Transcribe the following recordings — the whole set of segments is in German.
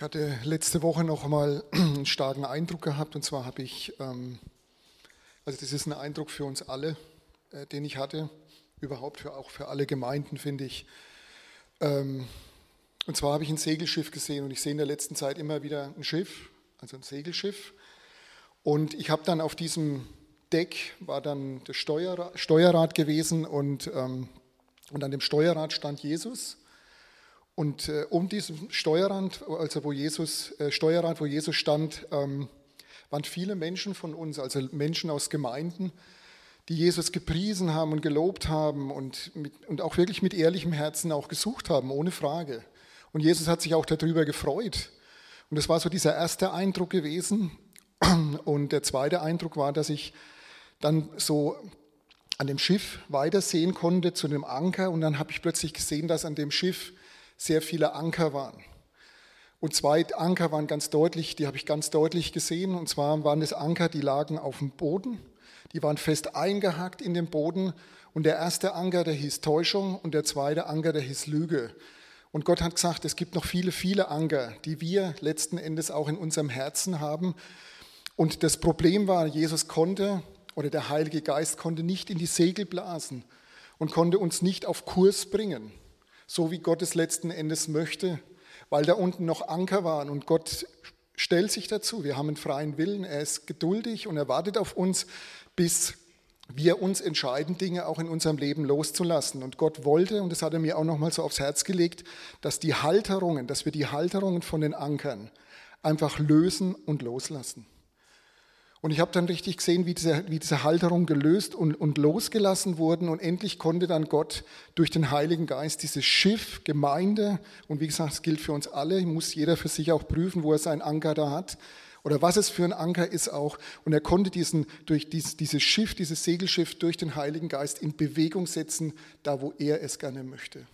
Ich hatte letzte Woche noch mal einen starken Eindruck gehabt und zwar habe ich, ähm, also das ist ein Eindruck für uns alle, äh, den ich hatte, überhaupt für, auch für alle Gemeinden, finde ich. Ähm, und zwar habe ich ein Segelschiff gesehen und ich sehe in der letzten Zeit immer wieder ein Schiff, also ein Segelschiff. Und ich habe dann auf diesem Deck war dann das Steuerrad, gewesen und, ähm, und an dem Steuerrad stand Jesus. Und äh, um diesem Steuerrad, also wo Jesus, äh, Steuerrad, wo Jesus stand, ähm, waren viele Menschen von uns, also Menschen aus Gemeinden, die Jesus gepriesen haben und gelobt haben und, mit, und auch wirklich mit ehrlichem Herzen auch gesucht haben, ohne Frage. Und Jesus hat sich auch darüber gefreut. Und das war so dieser erste Eindruck gewesen. Und der zweite Eindruck war, dass ich dann so an dem Schiff weitersehen konnte zu dem Anker. Und dann habe ich plötzlich gesehen, dass an dem Schiff sehr viele Anker waren. Und zwei Anker waren ganz deutlich, die habe ich ganz deutlich gesehen. Und zwar waren es Anker, die lagen auf dem Boden. Die waren fest eingehackt in den Boden. Und der erste Anker, der hieß Täuschung und der zweite Anker, der hieß Lüge. Und Gott hat gesagt, es gibt noch viele, viele Anker, die wir letzten Endes auch in unserem Herzen haben. Und das Problem war, Jesus konnte oder der Heilige Geist konnte nicht in die Segel blasen und konnte uns nicht auf Kurs bringen, so wie Gott es letzten Endes möchte, weil da unten noch Anker waren und Gott stellt sich dazu. Wir haben einen freien Willen, er ist geduldig und er wartet auf uns, bis wir uns entscheiden, Dinge auch in unserem Leben loszulassen. Und Gott wollte, und das hat er mir auch nochmal so aufs Herz gelegt, dass die Halterungen, dass wir die Halterungen von den Ankern einfach lösen und loslassen. Und ich habe dann richtig gesehen, wie diese, wie diese Halterungen gelöst und, und losgelassen wurden. Und endlich konnte dann Gott durch den Heiligen Geist dieses Schiff, Gemeinde, und wie gesagt, es gilt für uns alle, muss jeder für sich auch prüfen, wo er seinen Anker da hat, oder was es für ein Anker ist auch. Und er konnte diesen, durch dies, dieses Schiff, dieses Segelschiff durch den Heiligen Geist in Bewegung setzen, da wo er es gerne möchte.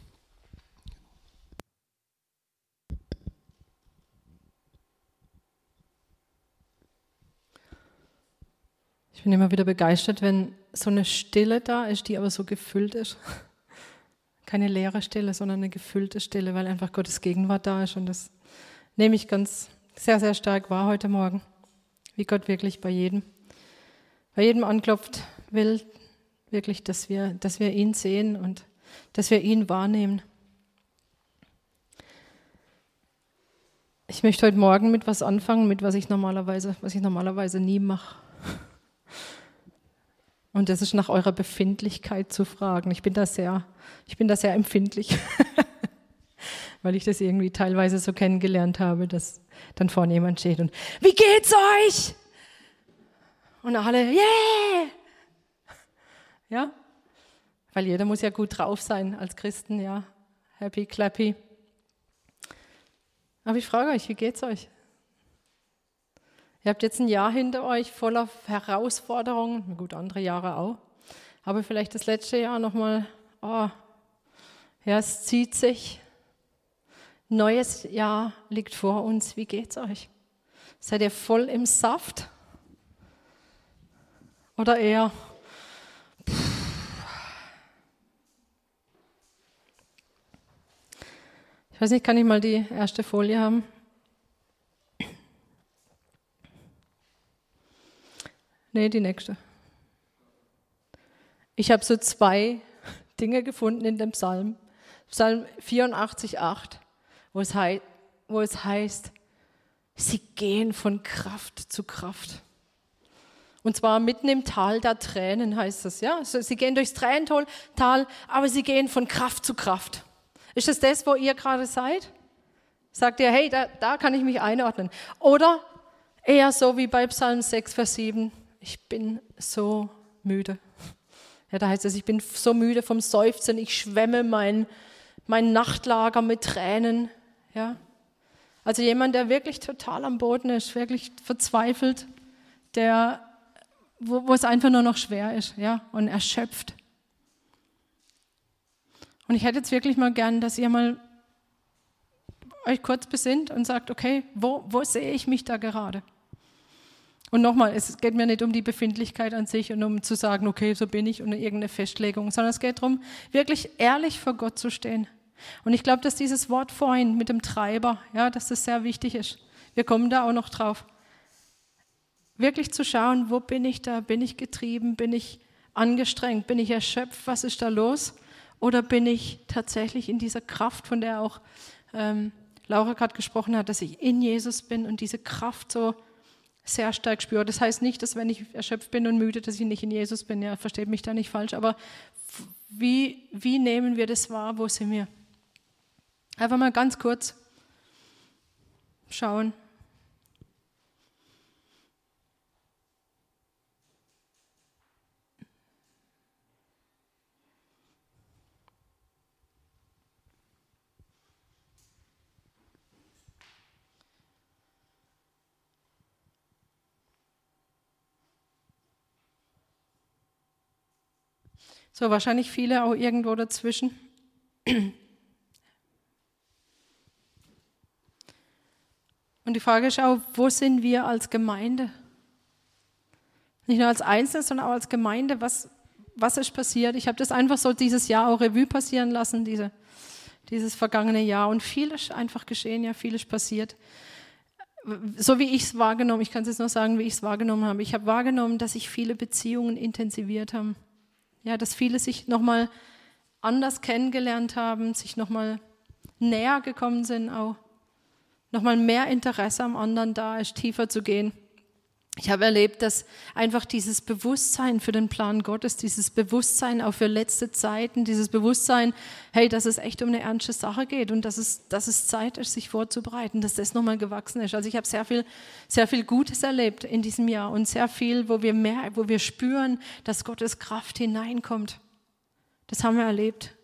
Bin immer wieder begeistert, wenn so eine Stille da ist, die aber so gefüllt ist. Keine leere Stille, sondern eine gefüllte Stille, weil einfach Gottes Gegenwart da ist. Und das nehme ich ganz sehr, sehr stark wahr heute Morgen, wie Gott wirklich bei jedem, bei jedem anklopft, will wirklich, dass wir, dass wir ihn sehen und dass wir ihn wahrnehmen. Ich möchte heute Morgen mit was anfangen, mit was ich normalerweise, was ich normalerweise nie mache. Und das ist nach eurer Befindlichkeit zu fragen. Ich bin da sehr, ich bin da sehr empfindlich, weil ich das irgendwie teilweise so kennengelernt habe, dass dann vorne jemand steht und wie geht's euch? Und alle, yeah! Ja? Weil jeder muss ja gut drauf sein als Christen, ja. Happy, clappy. Aber ich frage euch, wie geht's euch? Ihr habt jetzt ein Jahr hinter euch voller Herausforderungen, gut, andere Jahre auch. Aber vielleicht das letzte Jahr nochmal, oh, ja, es zieht sich. Neues Jahr liegt vor uns. Wie geht's euch? Seid ihr voll im Saft? Oder eher? Ich weiß nicht, kann ich mal die erste Folie haben? Nee, die nächste. Ich habe so zwei Dinge gefunden in dem Psalm. Psalm 84, 8 wo es, wo es heißt, sie gehen von Kraft zu Kraft. Und zwar mitten im Tal der Tränen heißt das, ja. Sie gehen durchs Tränental, aber sie gehen von Kraft zu Kraft. Ist das das, wo ihr gerade seid? Sagt ihr, hey, da, da kann ich mich einordnen. Oder eher so wie bei Psalm 6, Vers 7, ich bin so müde. Ja, da heißt es, ich bin so müde vom Seufzen, ich schwemme mein, mein Nachtlager mit Tränen. Ja? Also jemand, der wirklich total am Boden ist, wirklich verzweifelt, der, wo, wo es einfach nur noch schwer ist ja? und erschöpft. Und ich hätte jetzt wirklich mal gern, dass ihr mal euch kurz besinnt und sagt, okay, wo, wo sehe ich mich da gerade? Und nochmal, es geht mir nicht um die Befindlichkeit an sich und um zu sagen, okay, so bin ich und irgendeine Festlegung, sondern es geht darum, wirklich ehrlich vor Gott zu stehen Und ich glaube, dass dieses Wort vorhin mit dem Treiber, ja, dass das sehr wichtig ist. Wir kommen da auch noch drauf. Wirklich zu schauen, wo bin ich da? Bin ich getrieben? Bin ich angestrengt? Bin ich erschöpft? Was ist da los? Oder bin ich tatsächlich in dieser Kraft, von der auch ähm, Laura gerade gesprochen hat, dass ich in Jesus bin und diese Kraft so sehr stark spüre. Das heißt nicht, dass wenn ich erschöpft bin und müde, dass ich nicht in Jesus bin. Ja, versteht mich da nicht falsch. Aber wie, wie nehmen wir das wahr? Wo sind wir? Einfach mal ganz kurz schauen. So, wahrscheinlich viele auch irgendwo dazwischen. Und die Frage ist auch, wo sind wir als Gemeinde? Nicht nur als Einzelne, sondern auch als Gemeinde. Was, was ist passiert? Ich habe das einfach so dieses Jahr auch Revue passieren lassen, diese, dieses vergangene Jahr. Und viel ist einfach geschehen, ja, viel ist passiert. So wie ich es wahrgenommen, ich kann es jetzt nur sagen, wie ich es wahrgenommen habe. Ich habe wahrgenommen, dass sich viele Beziehungen intensiviert haben. Ja, dass viele sich nochmal anders kennengelernt haben, sich nochmal näher gekommen sind, auch nochmal mehr Interesse am anderen da ist, tiefer zu gehen. Ich habe erlebt, dass einfach dieses Bewusstsein für den Plan Gottes, dieses Bewusstsein auch für letzte Zeiten, dieses Bewusstsein, hey, dass es echt um eine ernste Sache geht und dass es, dass es Zeit ist, sich vorzubereiten, dass das nochmal gewachsen ist. Also ich habe sehr viel, sehr viel Gutes erlebt in diesem Jahr und sehr viel, wo wir mehr, wo wir spüren, dass Gottes Kraft hineinkommt. Das haben wir erlebt.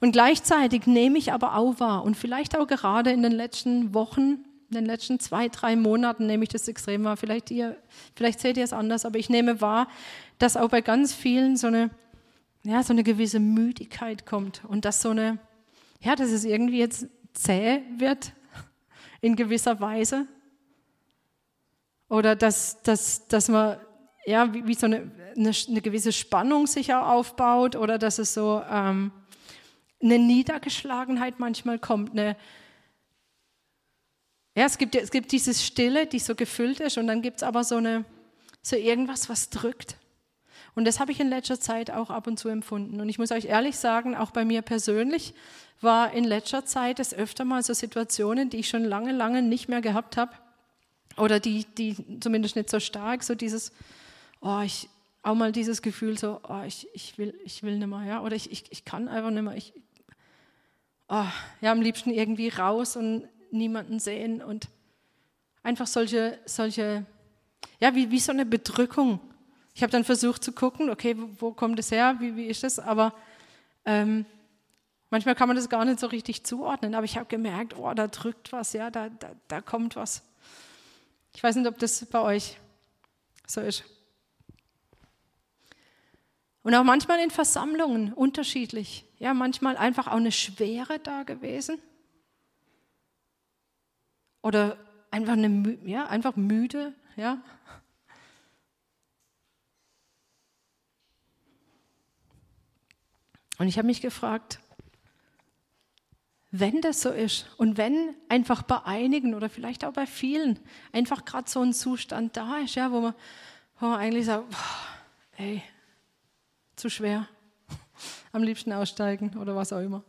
Und gleichzeitig nehme ich aber auch wahr und vielleicht auch gerade in den letzten Wochen, in den letzten zwei, drei Monaten nehme ich das extrem wahr. Vielleicht, ihr, vielleicht seht ihr es anders, aber ich nehme wahr, dass auch bei ganz vielen so eine, ja, so eine gewisse Müdigkeit kommt und dass so eine, ja, dass es irgendwie jetzt zäh wird in gewisser Weise. Oder dass, dass, dass man, ja, wie, wie so eine, eine, eine, gewisse Spannung sich auch aufbaut oder dass es so ähm, eine Niedergeschlagenheit manchmal kommt, eine, ja, es gibt, es gibt dieses Stille, die so gefüllt ist und dann gibt es aber so, eine, so irgendwas, was drückt. Und das habe ich in letzter Zeit auch ab und zu empfunden. Und ich muss euch ehrlich sagen, auch bei mir persönlich war in letzter Zeit es öfter mal so Situationen, die ich schon lange, lange nicht mehr gehabt habe. Oder die, die zumindest nicht so stark, so dieses, oh, ich, auch mal dieses Gefühl so, oh, ich, ich, will, ich will nicht mehr, ja, oder ich, ich, ich kann einfach nicht mehr, ich, oh, ja, am liebsten irgendwie raus und niemanden sehen und einfach solche, solche ja, wie, wie so eine Bedrückung. Ich habe dann versucht zu gucken, okay, wo, wo kommt es her, wie, wie ist das, aber ähm, manchmal kann man das gar nicht so richtig zuordnen, aber ich habe gemerkt, oh, da drückt was, ja, da, da, da kommt was. Ich weiß nicht, ob das bei euch so ist. Und auch manchmal in Versammlungen unterschiedlich. Ja, manchmal einfach auch eine Schwere da gewesen. Oder einfach, eine, ja, einfach müde, ja. Und ich habe mich gefragt, wenn das so ist und wenn einfach bei einigen oder vielleicht auch bei vielen einfach gerade so ein Zustand da ist, ja, wo, man, wo man eigentlich sagt, boah, ey, zu schwer, am liebsten aussteigen oder was auch immer.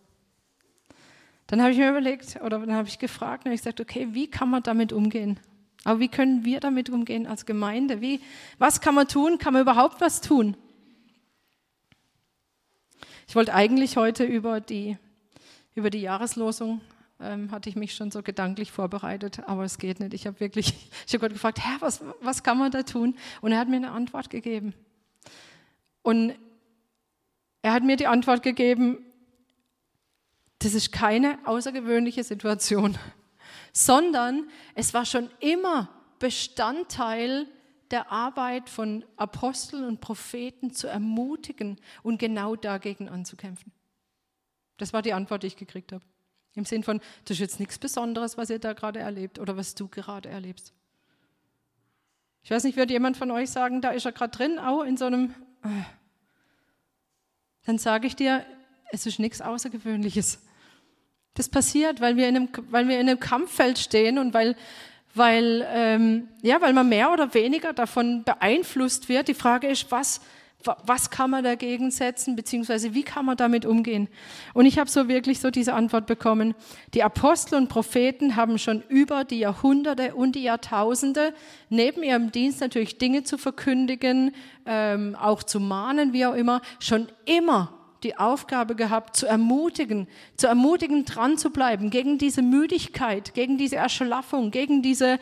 Dann habe ich mir überlegt oder dann habe ich gefragt und ich gesagt, okay, wie kann man damit umgehen? Aber wie können wir damit umgehen als Gemeinde? Wie, was kann man tun? Kann man überhaupt was tun? Ich wollte eigentlich heute über die, über die Jahreslosung, ähm, hatte ich mich schon so gedanklich vorbereitet, aber es geht nicht. Ich habe wirklich, ich habe Gott gefragt, Herr, was, was kann man da tun? Und er hat mir eine Antwort gegeben. Und er hat mir die Antwort gegeben, das ist keine außergewöhnliche Situation, sondern es war schon immer Bestandteil der Arbeit von Aposteln und Propheten zu ermutigen und genau dagegen anzukämpfen. Das war die Antwort, die ich gekriegt habe. Im Sinn von, das ist jetzt nichts Besonderes, was ihr da gerade erlebt oder was du gerade erlebst. Ich weiß nicht, wird jemand von euch sagen, da ist er gerade drin, auch in so einem. Äh. Dann sage ich dir, es ist nichts Außergewöhnliches. Das passiert, weil wir in einem, weil wir in einem Kampffeld stehen und weil, weil, ähm, ja, weil man mehr oder weniger davon beeinflusst wird. Die Frage ist, was, was kann man dagegen setzen, beziehungsweise wie kann man damit umgehen? Und ich habe so wirklich so diese Antwort bekommen. Die Apostel und Propheten haben schon über die Jahrhunderte und die Jahrtausende neben ihrem Dienst natürlich Dinge zu verkündigen, ähm, auch zu mahnen, wie auch immer, schon immer die Aufgabe gehabt, zu ermutigen, zu ermutigen, dran zu bleiben, gegen diese Müdigkeit, gegen diese Erschlaffung, gegen diese,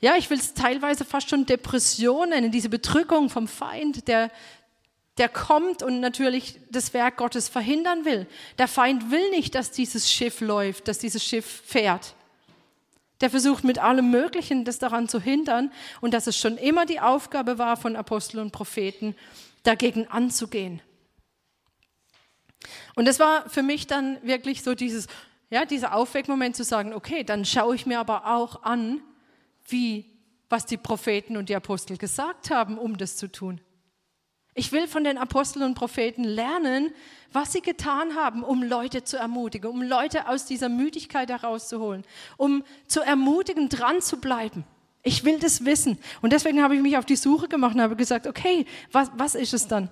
ja, ich will es teilweise fast schon Depressionen, diese Bedrückung vom Feind, der, der kommt und natürlich das Werk Gottes verhindern will. Der Feind will nicht, dass dieses Schiff läuft, dass dieses Schiff fährt. Der versucht mit allem Möglichen, das daran zu hindern und dass es schon immer die Aufgabe war von Aposteln und Propheten, dagegen anzugehen. Und das war für mich dann wirklich so dieses, ja, dieser Aufweckmoment zu sagen, okay, dann schaue ich mir aber auch an, wie, was die Propheten und die Apostel gesagt haben, um das zu tun. Ich will von den Aposteln und Propheten lernen, was sie getan haben, um Leute zu ermutigen, um Leute aus dieser Müdigkeit herauszuholen, um zu ermutigen, dran zu bleiben. Ich will das wissen. Und deswegen habe ich mich auf die Suche gemacht und habe gesagt, okay, was, was ist es dann?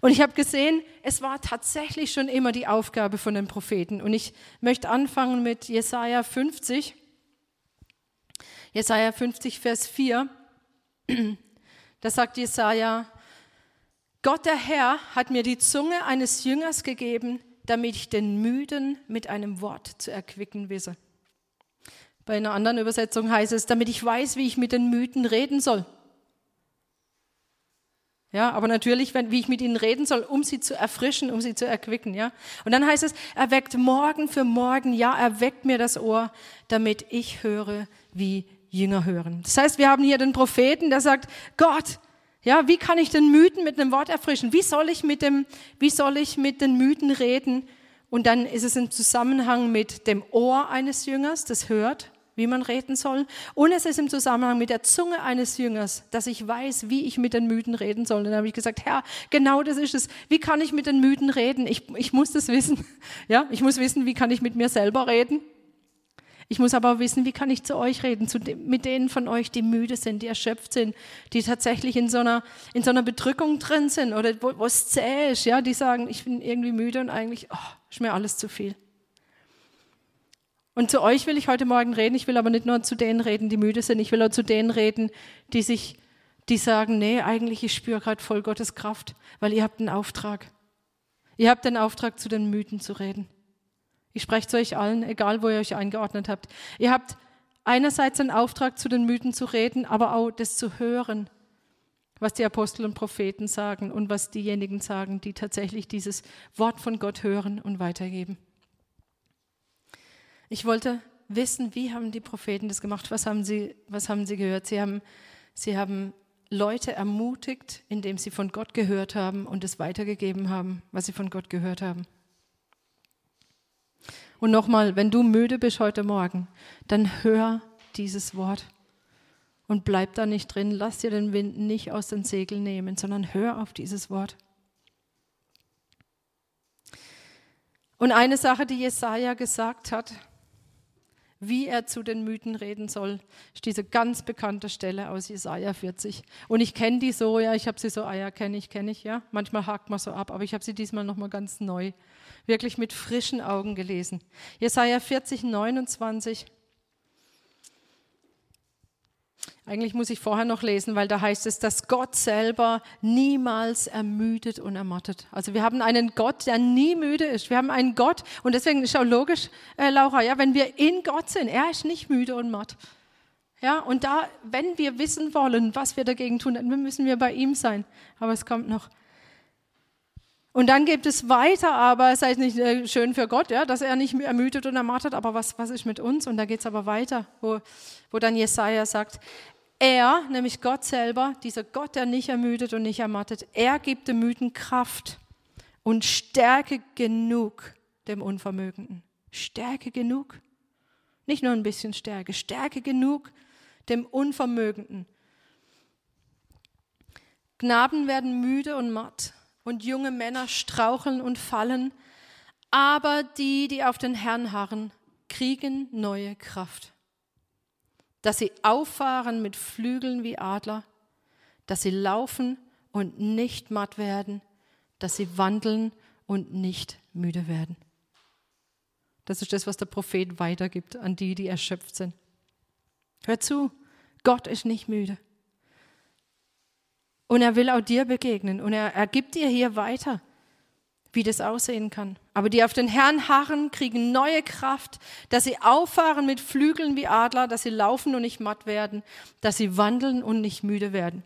Und ich habe gesehen, es war tatsächlich schon immer die Aufgabe von den Propheten. Und ich möchte anfangen mit Jesaja 50. Jesaja 50, Vers 4. Da sagt Jesaja, Gott der Herr hat mir die Zunge eines Jüngers gegeben, damit ich den Müden mit einem Wort zu erquicken wisse. Bei einer anderen Übersetzung heißt es, damit ich weiß, wie ich mit den Müden reden soll. Ja, aber natürlich, wenn, wie ich mit ihnen reden soll, um sie zu erfrischen, um sie zu erquicken, ja. Und dann heißt es, er weckt morgen für morgen, ja, er weckt mir das Ohr, damit ich höre, wie Jünger hören. Das heißt, wir haben hier den Propheten, der sagt, Gott, ja, wie kann ich den Mythen mit einem Wort erfrischen? Wie soll ich mit dem, wie soll ich mit den Mythen reden? Und dann ist es im Zusammenhang mit dem Ohr eines Jüngers, das hört, wie man reden soll. Und es ist im Zusammenhang mit der Zunge eines Jüngers, dass ich weiß, wie ich mit den Mythen reden soll. Und dann habe ich gesagt, Herr, genau das ist es. Wie kann ich mit den Mythen reden? Ich, ich muss das wissen. Ja, ich muss wissen, wie kann ich mit mir selber reden? Ich muss aber wissen, wie kann ich zu euch reden, zu dem, mit denen von euch, die müde sind, die erschöpft sind, die tatsächlich in so einer, in so einer Bedrückung drin sind oder wo es zäh ist, ja, die sagen, ich bin irgendwie müde und eigentlich oh, ist mir alles zu viel. Und zu euch will ich heute Morgen reden. Ich will aber nicht nur zu denen reden, die müde sind. Ich will auch zu denen reden, die sich, die sagen, nee, eigentlich ich spüre gerade voll Gottes Kraft, weil ihr habt einen Auftrag. Ihr habt den Auftrag, zu den Müden zu reden. Ich spreche zu euch allen, egal wo ihr euch eingeordnet habt. Ihr habt einerseits den Auftrag, zu den Mythen zu reden, aber auch das zu hören, was die Apostel und Propheten sagen und was diejenigen sagen, die tatsächlich dieses Wort von Gott hören und weitergeben. Ich wollte wissen, wie haben die Propheten das gemacht? Was haben sie, was haben sie gehört? Sie haben, sie haben Leute ermutigt, indem sie von Gott gehört haben und es weitergegeben haben, was sie von Gott gehört haben. Und nochmal, wenn du müde bist heute Morgen, dann hör dieses Wort und bleib da nicht drin. Lass dir den Wind nicht aus den Segeln nehmen, sondern hör auf dieses Wort. Und eine Sache, die Jesaja gesagt hat, wie er zu den Mythen reden soll, ist diese ganz bekannte Stelle aus Jesaja 40. Und ich kenne die so, ja, ich habe sie so, ah ja, kenne ich, kenne ich, ja. Manchmal hakt man so ab, aber ich habe sie diesmal nochmal ganz neu wirklich mit frischen Augen gelesen. Jesaja 40, 29. Eigentlich muss ich vorher noch lesen, weil da heißt es, dass Gott selber niemals ermüdet und ermattet. Also wir haben einen Gott, der nie müde ist. Wir haben einen Gott und deswegen ist auch logisch, äh, Laura, ja, wenn wir in Gott sind, er ist nicht müde und matt. Ja, und da, wenn wir wissen wollen, was wir dagegen tun, dann müssen wir bei ihm sein. Aber es kommt noch. Und dann gibt es weiter, aber es sei nicht äh, schön für Gott, ja, dass er nicht ermüdet und ermattet, aber was, was ist mit uns? Und da geht es aber weiter, wo, wo dann Jesaja sagt, er, nämlich Gott selber, dieser Gott, der nicht ermüdet und nicht ermattet, er gibt dem Müden Kraft und Stärke genug dem Unvermögenden. Stärke genug. Nicht nur ein bisschen Stärke, Stärke genug dem Unvermögenden. Gnaden werden müde und matt und junge Männer straucheln und fallen, Aber die, die auf den Herrn harren, kriegen neue Kraft. Dass sie auffahren mit Flügeln wie Adler, dass sie laufen und nicht matt werden, dass sie wandeln und nicht müde werden. Das ist das, was der Prophet weitergibt an die, die erschöpft sind. Hör zu, Gott ist nicht müde. Und er will auch dir begegnen und er, er gibt dir hier weiter wie das aussehen kann. Aber die auf den Herrn harren, kriegen neue Kraft, dass sie auffahren mit Flügeln wie Adler, dass sie laufen und nicht matt werden, dass sie wandeln und nicht müde werden.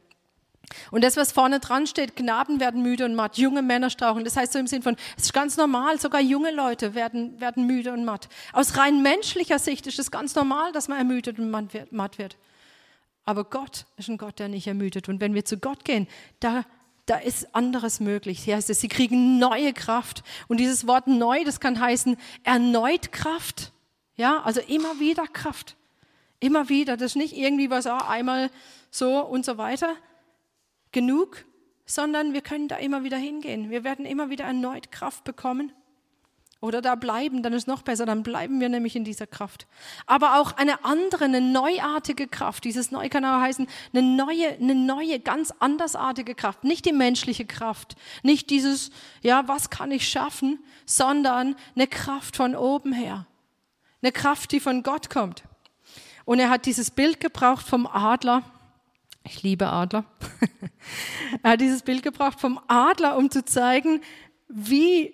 Und das, was vorne dran steht, Knaben werden müde und matt, junge Männer strauchen. Das heißt so im Sinn von, es ist ganz normal, sogar junge Leute werden, werden müde und matt. Aus rein menschlicher Sicht ist es ganz normal, dass man ermüdet und matt wird. Aber Gott ist ein Gott, der nicht ermüdet. Und wenn wir zu Gott gehen, da da ist anderes möglich. Hier heißt es, sie kriegen neue Kraft. Und dieses Wort neu, das kann heißen erneut Kraft. Ja, also immer wieder Kraft. Immer wieder. Das ist nicht irgendwie was, auch einmal so und so weiter. Genug, sondern wir können da immer wieder hingehen. Wir werden immer wieder erneut Kraft bekommen. Oder da bleiben, dann ist noch besser, dann bleiben wir nämlich in dieser Kraft. Aber auch eine andere, eine neuartige Kraft. Dieses neu kann auch heißen, eine neue, eine neue, ganz andersartige Kraft. Nicht die menschliche Kraft, nicht dieses, ja, was kann ich schaffen, sondern eine Kraft von oben her. Eine Kraft, die von Gott kommt. Und er hat dieses Bild gebraucht vom Adler. Ich liebe Adler. er hat dieses Bild gebraucht vom Adler, um zu zeigen, wie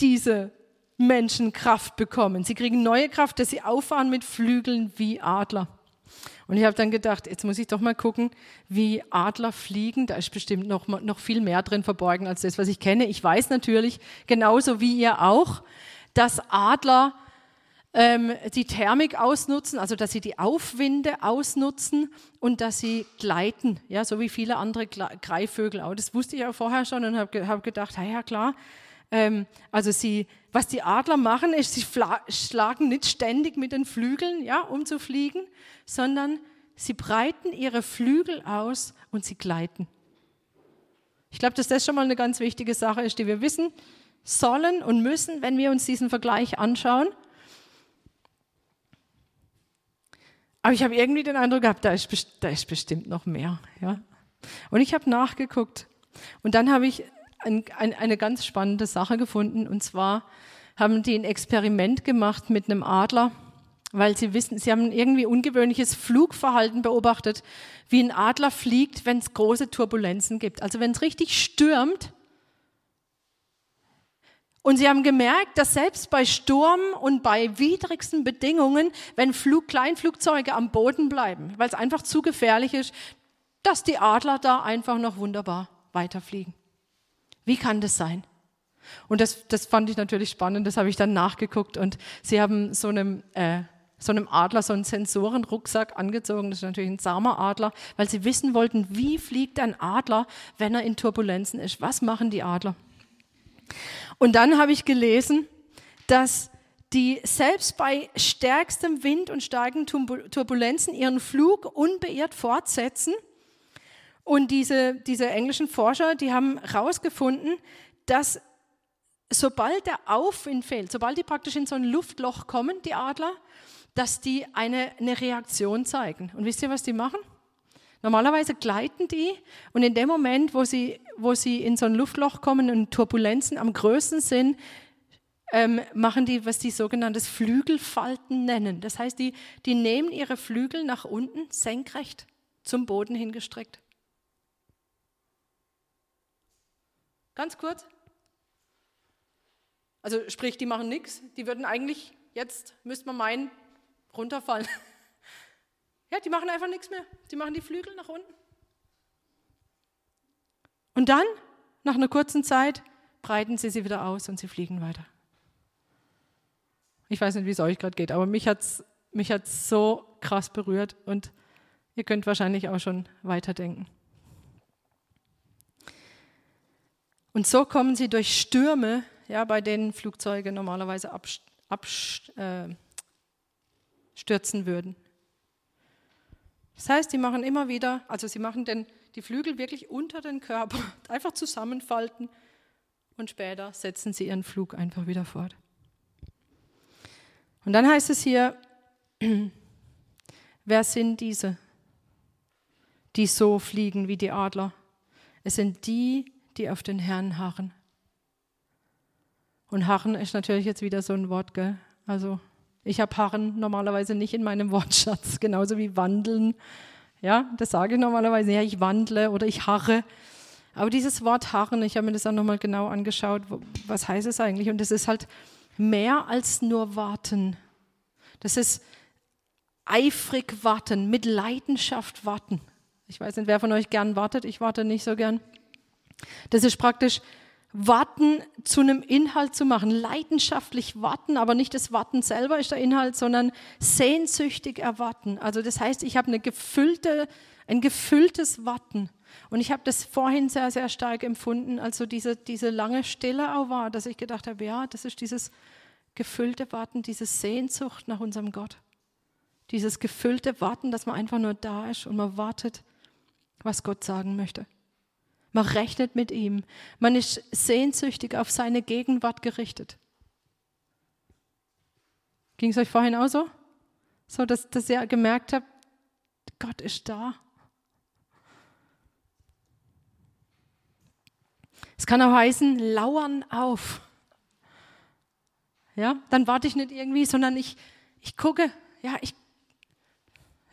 diese Menschen Kraft bekommen. Sie kriegen neue Kraft, dass sie auffahren mit Flügeln wie Adler. Und ich habe dann gedacht, jetzt muss ich doch mal gucken, wie Adler fliegen. Da ist bestimmt noch, noch viel mehr drin verborgen als das, was ich kenne. Ich weiß natürlich, genauso wie ihr auch, dass Adler ähm, die Thermik ausnutzen, also dass sie die Aufwinde ausnutzen und dass sie gleiten, ja, so wie viele andere Greifvögel auch. Das wusste ich auch vorher schon und habe hab gedacht, ja klar, ähm, also sie, was die Adler machen, ist, sie schlagen nicht ständig mit den Flügeln, ja, um zu fliegen, sondern sie breiten ihre Flügel aus und sie gleiten. Ich glaube, dass das schon mal eine ganz wichtige Sache ist, die wir wissen sollen und müssen, wenn wir uns diesen Vergleich anschauen. Aber ich habe irgendwie den Eindruck gehabt, da ist, da ist bestimmt noch mehr. Ja? Und ich habe nachgeguckt. Und dann habe ich ein, ein, eine ganz spannende Sache gefunden. Und zwar haben die ein Experiment gemacht mit einem Adler, weil sie wissen, sie haben irgendwie ungewöhnliches Flugverhalten beobachtet, wie ein Adler fliegt, wenn es große Turbulenzen gibt. Also wenn es richtig stürmt. Und sie haben gemerkt, dass selbst bei Sturm und bei widrigsten Bedingungen, wenn Flug, Kleinflugzeuge am Boden bleiben, weil es einfach zu gefährlich ist, dass die Adler da einfach noch wunderbar weiterfliegen. Wie kann das sein? Und das, das fand ich natürlich spannend, das habe ich dann nachgeguckt und sie haben so einem, äh, so einem Adler so einen Sensorenrucksack angezogen, das ist natürlich ein zahmer Adler, weil sie wissen wollten, wie fliegt ein Adler, wenn er in Turbulenzen ist. Was machen die Adler? Und dann habe ich gelesen, dass die selbst bei stärkstem Wind und starken Turbulenzen ihren Flug unbeirrt fortsetzen – und diese, diese englischen Forscher, die haben herausgefunden, dass sobald der Aufwind fehlt, sobald die praktisch in so ein Luftloch kommen, die Adler, dass die eine, eine Reaktion zeigen. Und wisst ihr, was die machen? Normalerweise gleiten die und in dem Moment, wo sie, wo sie in so ein Luftloch kommen und Turbulenzen am größten sind, ähm, machen die, was die sogenanntes Flügelfalten nennen. Das heißt, die, die nehmen ihre Flügel nach unten senkrecht zum Boden hingestreckt. Ganz kurz. Also sprich, die machen nichts. Die würden eigentlich, jetzt müsste man meinen, runterfallen. Ja, die machen einfach nichts mehr. Die machen die Flügel nach unten. Und dann, nach einer kurzen Zeit, breiten sie sie wieder aus und sie fliegen weiter. Ich weiß nicht, wie es euch gerade geht, aber mich hat es mich hat's so krass berührt und ihr könnt wahrscheinlich auch schon weiterdenken. Und so kommen sie durch Stürme, ja, bei denen Flugzeuge normalerweise abstürzen äh, würden. Das heißt, die machen immer wieder, also sie machen den, die Flügel wirklich unter den Körper, einfach zusammenfalten Und später setzen sie ihren Flug einfach wieder fort. Und dann heißt es hier, wer sind diese, die so fliegen wie die Adler? Es sind die, die auf den Herrn harren. Und harren ist natürlich jetzt wieder so ein Wort, gell? Also ich habe harren normalerweise nicht in meinem Wortschatz, genauso wie wandeln. Ja, das sage ich normalerweise, ja, ich wandle oder ich harre. Aber dieses Wort harren, ich habe mir das auch nochmal genau angeschaut, was heißt es eigentlich? Und das ist halt mehr als nur warten. Das ist eifrig warten, mit Leidenschaft warten. Ich weiß nicht, wer von euch gern wartet. Ich warte nicht so gern. Das ist praktisch Warten zu einem Inhalt zu machen, leidenschaftlich warten, aber nicht das Warten selber ist der Inhalt, sondern sehnsüchtig erwarten. Also das heißt, ich habe eine gefüllte, ein gefülltes Warten. Und ich habe das vorhin sehr, sehr stark empfunden, als so diese, diese lange Stille auch war, dass ich gedacht habe, ja, das ist dieses gefüllte Warten, diese Sehnsucht nach unserem Gott. Dieses gefüllte Warten, dass man einfach nur da ist und man wartet, was Gott sagen möchte. Man rechnet mit ihm. Man ist sehnsüchtig auf seine Gegenwart gerichtet. Ging es euch vorhin auch so? So, dass, dass ihr gemerkt habt, Gott ist da. Es kann auch heißen, lauern auf. Ja, dann warte ich nicht irgendwie, sondern ich, ich gucke, ja, ich,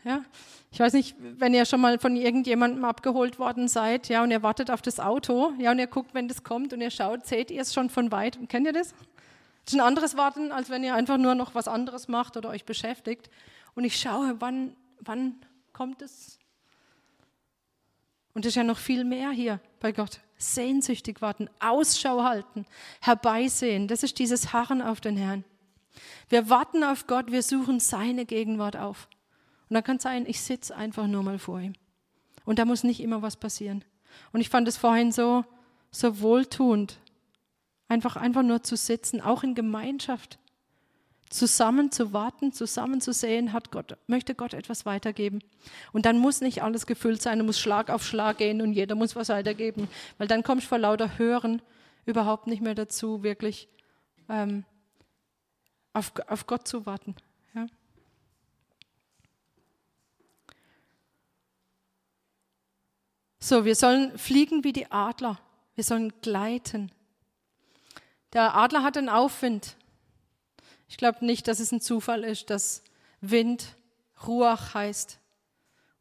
ja, ich weiß nicht, wenn ihr schon mal von irgendjemandem abgeholt worden seid, ja, und ihr wartet auf das Auto, ja, und ihr guckt, wenn das kommt und ihr schaut, seht ihr es schon von weit. Kennt ihr das? Das ist ein anderes Warten, als wenn ihr einfach nur noch was anderes macht oder euch beschäftigt. Und ich schaue, wann, wann kommt es? Und es ist ja noch viel mehr hier bei Gott. Sehnsüchtig warten, Ausschau halten, herbeisehen. Das ist dieses Harren auf den Herrn. Wir warten auf Gott, wir suchen seine Gegenwart auf. Und dann kann es sein, ich sitze einfach nur mal vor ihm. Und da muss nicht immer was passieren. Und ich fand es vorhin so, so wohltuend, einfach, einfach nur zu sitzen, auch in Gemeinschaft, zusammen zu warten, zusammen zu sehen, hat Gott, möchte Gott etwas weitergeben. Und dann muss nicht alles gefüllt sein, du musst Schlag auf Schlag gehen und jeder muss was weitergeben, weil dann kommst du vor lauter Hören überhaupt nicht mehr dazu, wirklich ähm, auf, auf Gott zu warten. Ja? So, wir sollen fliegen wie die Adler. Wir sollen gleiten. Der Adler hat einen Aufwind. Ich glaube nicht, dass es ein Zufall ist, dass Wind Ruach heißt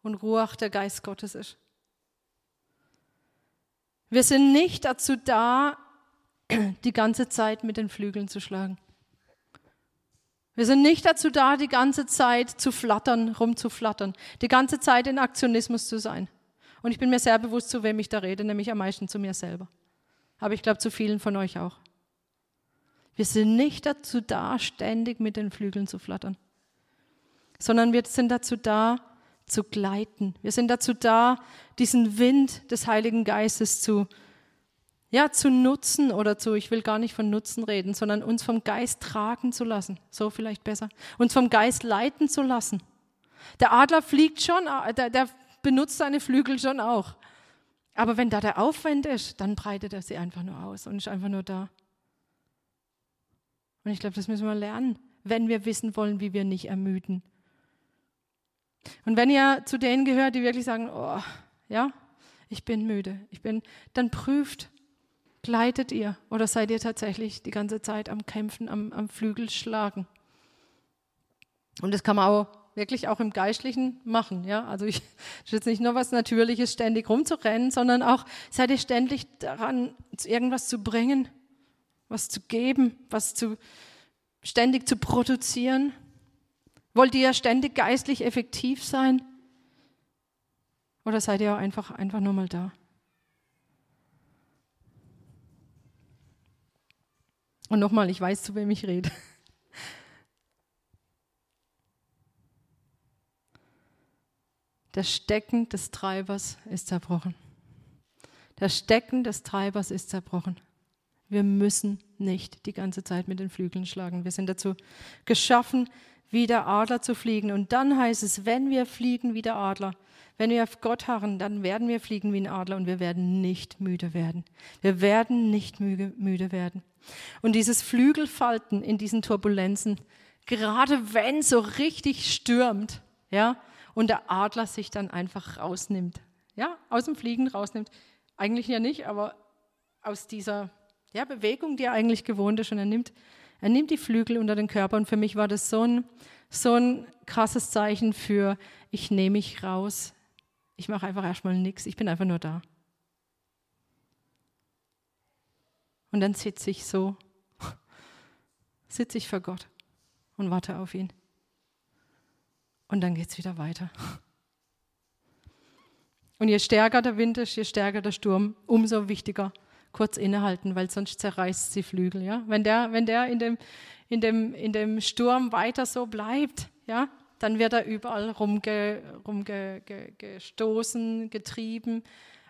und Ruach der Geist Gottes ist. Wir sind nicht dazu da, die ganze Zeit mit den Flügeln zu schlagen. Wir sind nicht dazu da, die ganze Zeit zu flattern, rumzuflattern, die ganze Zeit in Aktionismus zu sein. Und ich bin mir sehr bewusst, zu wem ich da rede, nämlich am meisten zu mir selber. Aber ich glaube, zu vielen von euch auch. Wir sind nicht dazu da, ständig mit den Flügeln zu flattern, sondern wir sind dazu da, zu gleiten. Wir sind dazu da, diesen Wind des Heiligen Geistes zu, ja, zu nutzen oder zu, ich will gar nicht von Nutzen reden, sondern uns vom Geist tragen zu lassen. So vielleicht besser. Uns vom Geist leiten zu lassen. Der Adler fliegt schon, der, der benutzt seine Flügel schon auch. Aber wenn da der Aufwand ist, dann breitet er sie einfach nur aus und ist einfach nur da. Und ich glaube, das müssen wir lernen, wenn wir wissen wollen, wie wir nicht ermüden. Und wenn ihr zu denen gehört, die wirklich sagen, oh, ja, ich bin müde, ich bin, dann prüft, gleitet ihr oder seid ihr tatsächlich die ganze Zeit am Kämpfen, am, am Flügel schlagen? Und das kann man auch wirklich auch im Geistlichen machen. Ja? Also ich, ist nicht nur was Natürliches, ständig rumzurennen, sondern auch seid ihr ständig daran, irgendwas zu bringen, was zu geben, was zu ständig zu produzieren. Wollt ihr ständig geistlich effektiv sein? Oder seid ihr auch einfach, einfach nur mal da? Und nochmal, ich weiß, zu wem ich rede. Das Stecken des Treibers ist zerbrochen. Das Stecken des Treibers ist zerbrochen. Wir müssen nicht die ganze Zeit mit den Flügeln schlagen. Wir sind dazu geschaffen, wie der Adler zu fliegen. Und dann heißt es, wenn wir fliegen wie der Adler, wenn wir auf Gott harren, dann werden wir fliegen wie ein Adler und wir werden nicht müde werden. Wir werden nicht müde, werden. Und dieses Flügelfalten in diesen Turbulenzen, gerade wenn so richtig stürmt, ja, und der Adler sich dann einfach rausnimmt, ja, aus dem Fliegen rausnimmt. Eigentlich ja nicht, aber aus dieser ja, Bewegung, die er eigentlich gewohnt ist, und er nimmt, er nimmt die Flügel unter den Körper. Und für mich war das so ein, so ein krasses Zeichen für, ich nehme mich raus ich mache einfach erstmal nichts, ich bin einfach nur da. Und dann sitze ich so, sitze ich vor Gott und warte auf ihn. Und dann geht es wieder weiter. Und je stärker der Wind ist, je stärker der Sturm, umso wichtiger kurz innehalten, weil sonst zerreißt sie Flügel. Ja? Wenn der, wenn der in, dem, in, dem, in dem Sturm weiter so bleibt, ja, dann wird er überall rumgestoßen, rumge, ge, getrieben.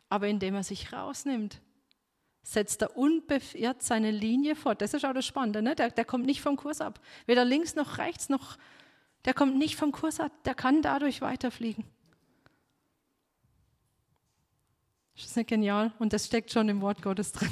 Aber indem er sich rausnimmt, setzt er unbeirrt seine Linie fort. Das ist auch das Spannende. Ne? Der, der kommt nicht vom Kurs ab. Weder links noch rechts noch, der kommt nicht vom Kurs ab. Der kann dadurch weiterfliegen. Das ist nicht genial? Und das steckt schon im Wort Gottes drin.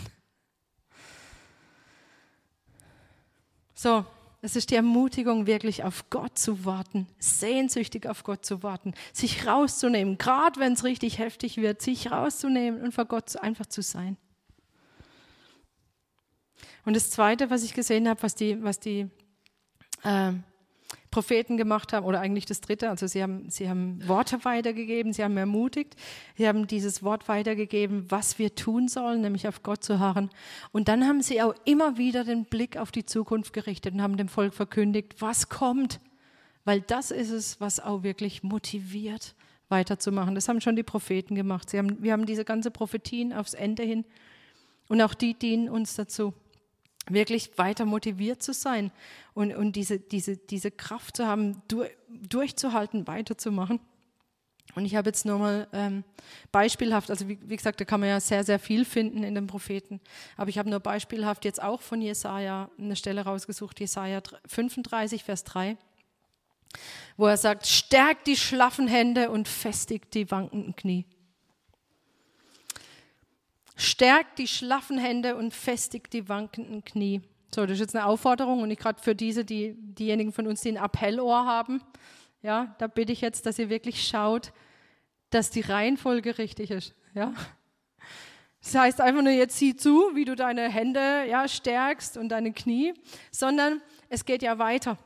So, es ist die Ermutigung, wirklich auf Gott zu warten, sehnsüchtig auf Gott zu warten, sich rauszunehmen, gerade wenn es richtig heftig wird, sich rauszunehmen und vor Gott einfach zu sein. Und das Zweite, was ich gesehen habe, was die, was die äh, Propheten gemacht haben, oder eigentlich das dritte, also sie haben, sie haben Worte weitergegeben, sie haben ermutigt, sie haben dieses Wort weitergegeben, was wir tun sollen, nämlich auf Gott zu harren. Und dann haben sie auch immer wieder den Blick auf die Zukunft gerichtet und haben dem Volk verkündigt, was kommt, weil das ist es, was auch wirklich motiviert, weiterzumachen. Das haben schon die Propheten gemacht. Sie haben, wir haben diese ganze Prophetien aufs Ende hin und auch die dienen uns dazu wirklich weiter motiviert zu sein und, und diese, diese, diese Kraft zu haben, durch, durchzuhalten, weiterzumachen. Und ich habe jetzt nochmal ähm, beispielhaft, also wie, wie, gesagt, da kann man ja sehr, sehr viel finden in den Propheten, aber ich habe nur beispielhaft jetzt auch von Jesaja eine Stelle rausgesucht, Jesaja 35, Vers 3, wo er sagt: Stärkt die schlaffen Hände und festigt die wankenden Knie. Stärkt die schlaffen Hände und festigt die wankenden Knie. So, das ist jetzt eine Aufforderung und ich gerade für diese, die, diejenigen von uns, die ein Appellohr haben, ja, da bitte ich jetzt, dass ihr wirklich schaut, dass die Reihenfolge richtig ist. Ja. Das heißt einfach nur, jetzt sieh zu, wie du deine Hände ja, stärkst und deine Knie, sondern es geht ja weiter.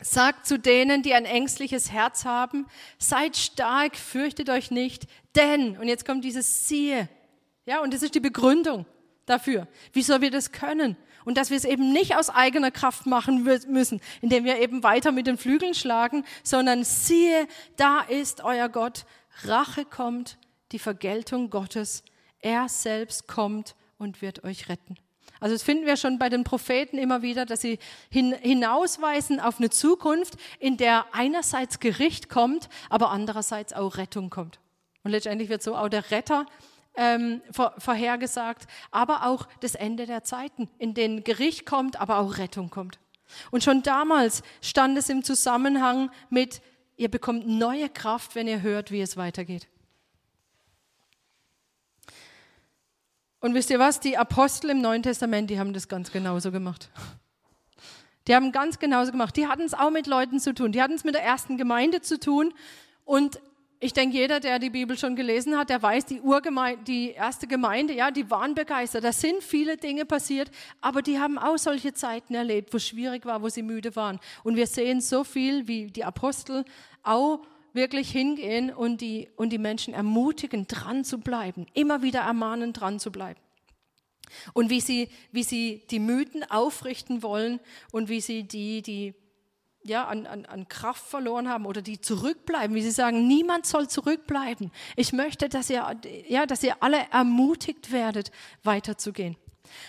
Sagt zu denen, die ein ängstliches Herz haben, seid stark, fürchtet euch nicht, denn, und jetzt kommt dieses Siehe, ja, und das ist die Begründung dafür, wieso wir das können. Und dass wir es eben nicht aus eigener Kraft machen müssen, indem wir eben weiter mit den Flügeln schlagen, sondern siehe, da ist euer Gott. Rache kommt, die Vergeltung Gottes. Er selbst kommt und wird euch retten. Also das finden wir schon bei den Propheten immer wieder, dass sie hin, hinausweisen auf eine Zukunft, in der einerseits Gericht kommt, aber andererseits auch Rettung kommt. Und letztendlich wird so auch der Retter ähm, vor, vorhergesagt, aber auch das Ende der Zeiten, in denen Gericht kommt, aber auch Rettung kommt. Und schon damals stand es im Zusammenhang mit, ihr bekommt neue Kraft, wenn ihr hört, wie es weitergeht. Und wisst ihr was? Die Apostel im Neuen Testament, die haben das ganz genauso gemacht. Die haben ganz genauso gemacht. Die hatten es auch mit Leuten zu tun. Die hatten es mit der ersten Gemeinde zu tun. Und ich denke, jeder, der die Bibel schon gelesen hat, der weiß, die, Urgemeinde, die erste Gemeinde, ja, die waren begeistert. Da sind viele Dinge passiert, aber die haben auch solche Zeiten erlebt, wo es schwierig war, wo sie müde waren. Und wir sehen so viel, wie die Apostel auch wirklich hingehen und die, und die Menschen ermutigen, dran zu bleiben, immer wieder ermahnen, dran zu bleiben. Und wie sie, wie sie die Mythen aufrichten wollen und wie sie die, die ja, an, an, an Kraft verloren haben oder die zurückbleiben, wie sie sagen, niemand soll zurückbleiben. Ich möchte, dass ihr, ja, dass ihr alle ermutigt werdet, weiterzugehen.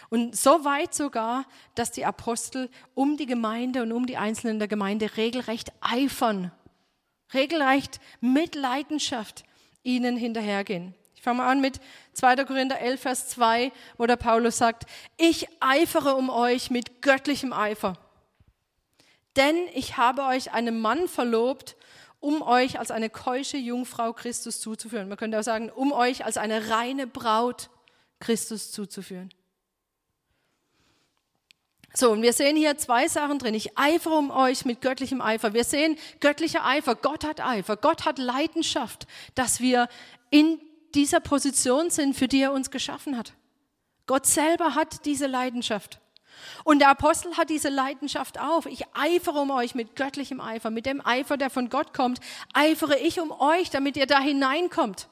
Und so weit sogar, dass die Apostel um die Gemeinde und um die Einzelnen der Gemeinde regelrecht eifern, regelrecht mit Leidenschaft ihnen hinterhergehen. Ich fange mal an mit 2. Korinther 11, Vers 2, wo der Paulus sagt, ich eifere um euch mit göttlichem Eifer Denn ich habe euch einen Mann verlobt, um euch als eine keusche Jungfrau Christus zuzuführen. Man könnte auch sagen, um euch als eine reine Braut Christus zuzuführen. So, und wir sehen hier zwei Sachen drin. Ich eifere um euch mit göttlichem Eifer. Wir sehen göttlicher Eifer. Gott hat Eifer. Gott hat Leidenschaft, dass wir in dieser Position sind, für die er uns geschaffen hat. Gott selber hat diese Leidenschaft. Und der Apostel hat diese Leidenschaft auch. Ich eifere um euch mit göttlichem Eifer, mit dem Eifer, der von Gott kommt, eifere ich um euch, damit ihr da hineinkommt.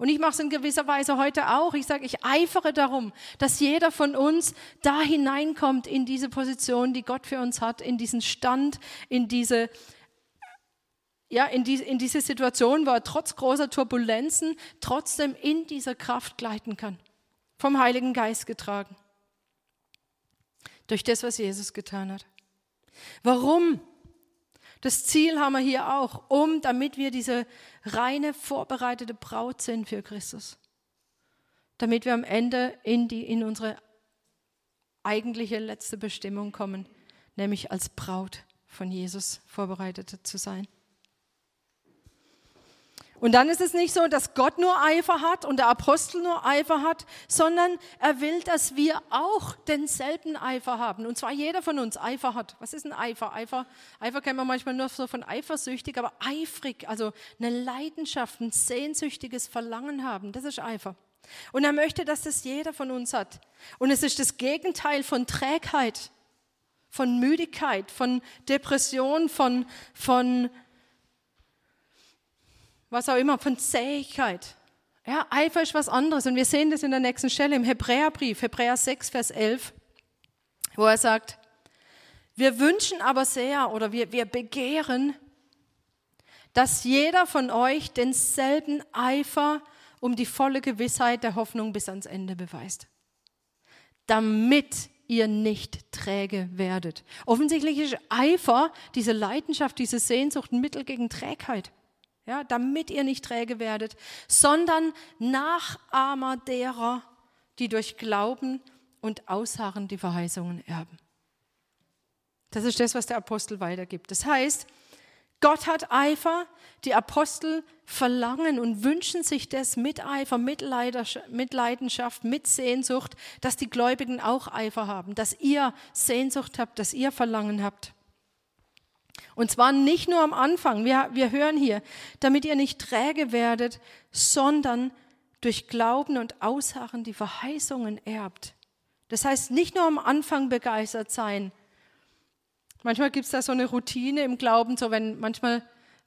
Und ich mache es in gewisser Weise heute auch. Ich sage, ich eifere darum, dass jeder von uns da hineinkommt in diese Position, die Gott für uns hat, in diesen Stand, in diese, ja, in, die, in diese Situation, wo er trotz großer Turbulenzen trotzdem in dieser Kraft gleiten kann. Vom Heiligen Geist getragen. Durch das, was Jesus getan hat. Warum? Das Ziel haben wir hier auch, um, damit wir diese reine, vorbereitete Braut sind für Christus. Damit wir am Ende in, die, in unsere eigentliche letzte Bestimmung kommen, nämlich als Braut von Jesus vorbereitet zu sein. Und dann ist es nicht so, dass Gott nur Eifer hat und der Apostel nur Eifer hat, sondern er will, dass wir auch denselben Eifer haben. Und zwar jeder von uns Eifer hat. Was ist ein Eifer? Eifer, Eifer kennen wir manchmal nur so von eifersüchtig, aber eifrig, also eine Leidenschaft, ein sehnsüchtiges Verlangen haben. Das ist Eifer. Und er möchte, dass das jeder von uns hat. Und es ist das Gegenteil von Trägheit, von Müdigkeit, von Depression, von, von was auch immer, von Zähigkeit. Ja, Eifer ist was anderes. Und wir sehen das in der nächsten Stelle im Hebräerbrief, Hebräer 6, Vers 11, wo er sagt, wir wünschen aber sehr oder wir, wir begehren, dass jeder von euch denselben Eifer um die volle Gewissheit der Hoffnung bis ans Ende beweist. Damit ihr nicht träge werdet. Offensichtlich ist Eifer, diese Leidenschaft, diese Sehnsucht ein Mittel gegen Trägheit ja, damit ihr nicht träge werdet, sondern Nachahmer derer, die durch Glauben und Ausharren die Verheißungen erben. Das ist das, was der Apostel weitergibt. Das heißt, Gott hat Eifer, die Apostel verlangen und wünschen sich das mit Eifer, mit Leidenschaft, mit Sehnsucht, dass die Gläubigen auch Eifer haben, dass ihr Sehnsucht habt, dass ihr Verlangen habt. Und zwar nicht nur am Anfang, wir, wir hören hier, damit ihr nicht träge werdet, sondern durch Glauben und Ausharren die Verheißungen erbt. Das heißt, nicht nur am Anfang begeistert sein. Manchmal gibt es da so eine Routine im Glauben, so wenn manchmal,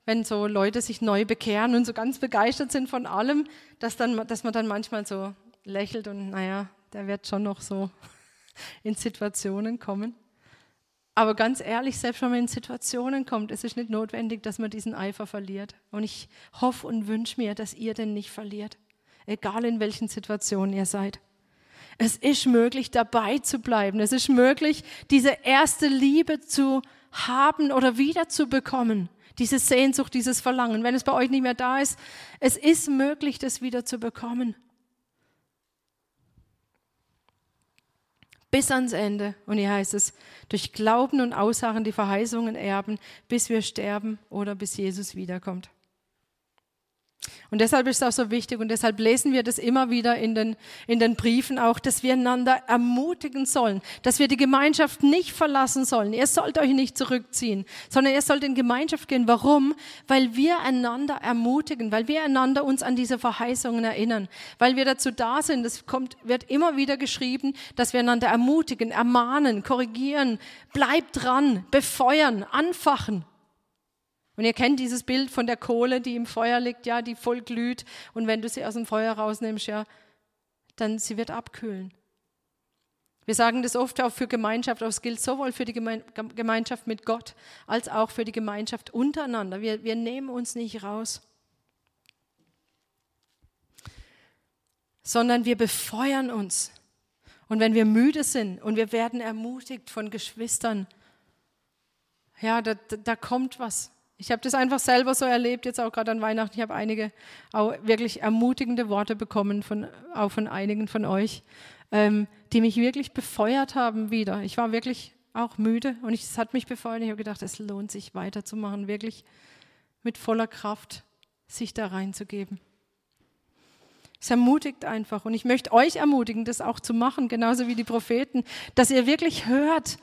wenn so Leute sich neu bekehren und so ganz begeistert sind von allem, dass, dann, dass man dann manchmal so lächelt und naja, der wird schon noch so in Situationen kommen. Aber ganz ehrlich, selbst wenn man in Situationen kommt, es ist nicht notwendig, dass man diesen Eifer verliert. Und ich hoffe und wünsche mir, dass ihr den nicht verliert, egal in welchen Situationen ihr seid. Es ist möglich, dabei zu bleiben. Es ist möglich, diese erste Liebe zu haben oder wiederzubekommen. Diese Sehnsucht, dieses Verlangen. Wenn es bei euch nicht mehr da ist, es ist möglich, das wieder zu bekommen. Bis ans Ende. Und hier heißt es, durch Glauben und Ausharren die Verheißungen erben, bis wir sterben oder bis Jesus wiederkommt. Und deshalb ist es auch so wichtig und deshalb lesen wir das immer wieder in den, in den Briefen auch, dass wir einander ermutigen sollen, dass wir die Gemeinschaft nicht verlassen sollen. Ihr sollt euch nicht zurückziehen, sondern ihr sollt in Gemeinschaft gehen. Warum? Weil wir einander ermutigen, weil wir einander uns an diese Verheißungen erinnern, weil wir dazu da sind. Es kommt, wird immer wieder geschrieben, dass wir einander ermutigen, ermahnen, korrigieren, bleibt dran, befeuern, anfachen. Und ihr kennt dieses Bild von der Kohle, die im Feuer liegt, ja, die voll glüht. Und wenn du sie aus dem Feuer rausnimmst, ja, dann sie wird abkühlen. Wir sagen das oft auch für Gemeinschaft, aber es gilt sowohl für die Gemeinschaft mit Gott als auch für die Gemeinschaft untereinander. Wir, wir nehmen uns nicht raus, sondern wir befeuern uns. Und wenn wir müde sind und wir werden ermutigt von Geschwistern, ja, da, da kommt was. Ich habe das einfach selber so erlebt, jetzt auch gerade an Weihnachten. Ich habe einige auch wirklich ermutigende Worte bekommen, von, auch von einigen von euch, ähm, die mich wirklich befeuert haben wieder. Ich war wirklich auch müde und es hat mich befeuert. Ich habe gedacht, es lohnt sich weiterzumachen, wirklich mit voller Kraft sich da reinzugeben. Es ermutigt einfach und ich möchte euch ermutigen, das auch zu machen, genauso wie die Propheten, dass ihr wirklich hört,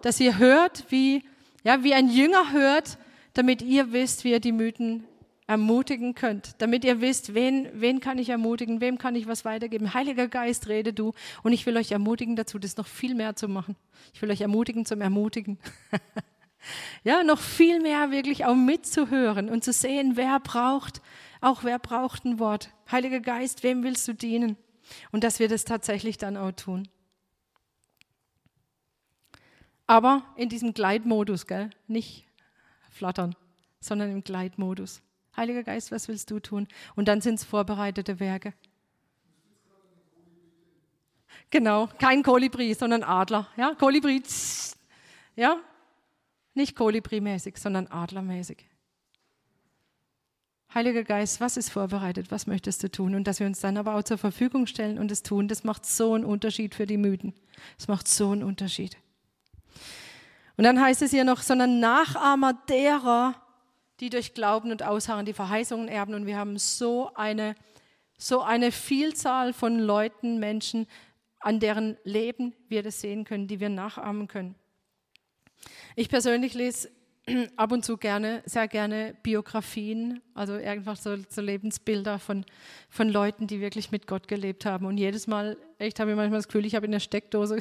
dass ihr hört, wie, ja, wie ein Jünger hört, damit ihr wisst, wie ihr die Mythen ermutigen könnt, damit ihr wisst, wen, wen kann ich ermutigen, wem kann ich was weitergeben. Heiliger Geist, rede du. Und ich will euch ermutigen dazu, das noch viel mehr zu machen. Ich will euch ermutigen zum Ermutigen. ja, noch viel mehr wirklich auch mitzuhören und zu sehen, wer braucht, auch wer braucht ein Wort. Heiliger Geist, wem willst du dienen? Und dass wir das tatsächlich dann auch tun. Aber in diesem Gleitmodus, gell? nicht flattern, sondern im Gleitmodus. Heiliger Geist, was willst du tun? Und dann sind es vorbereitete Werke. Genau, kein Kolibri, sondern Adler. Ja, Kolibri, ja, nicht Kolibri-mäßig, sondern Adlermäßig. Heiliger Geist, was ist vorbereitet? Was möchtest du tun? Und dass wir uns dann aber auch zur Verfügung stellen und es tun, das macht so einen Unterschied für die Müden. Das macht so einen Unterschied. Und dann heißt es hier noch, sondern Nachahmer derer, die durch Glauben und Ausharren die Verheißungen erben. Und wir haben so eine, so eine Vielzahl von Leuten, Menschen, an deren Leben wir das sehen können, die wir nachahmen können. Ich persönlich lese ab und zu gerne, sehr gerne Biografien, also einfach so, so, Lebensbilder von, von Leuten, die wirklich mit Gott gelebt haben. Und jedes Mal, echt habe ich manchmal das Gefühl, ich habe in der Steckdose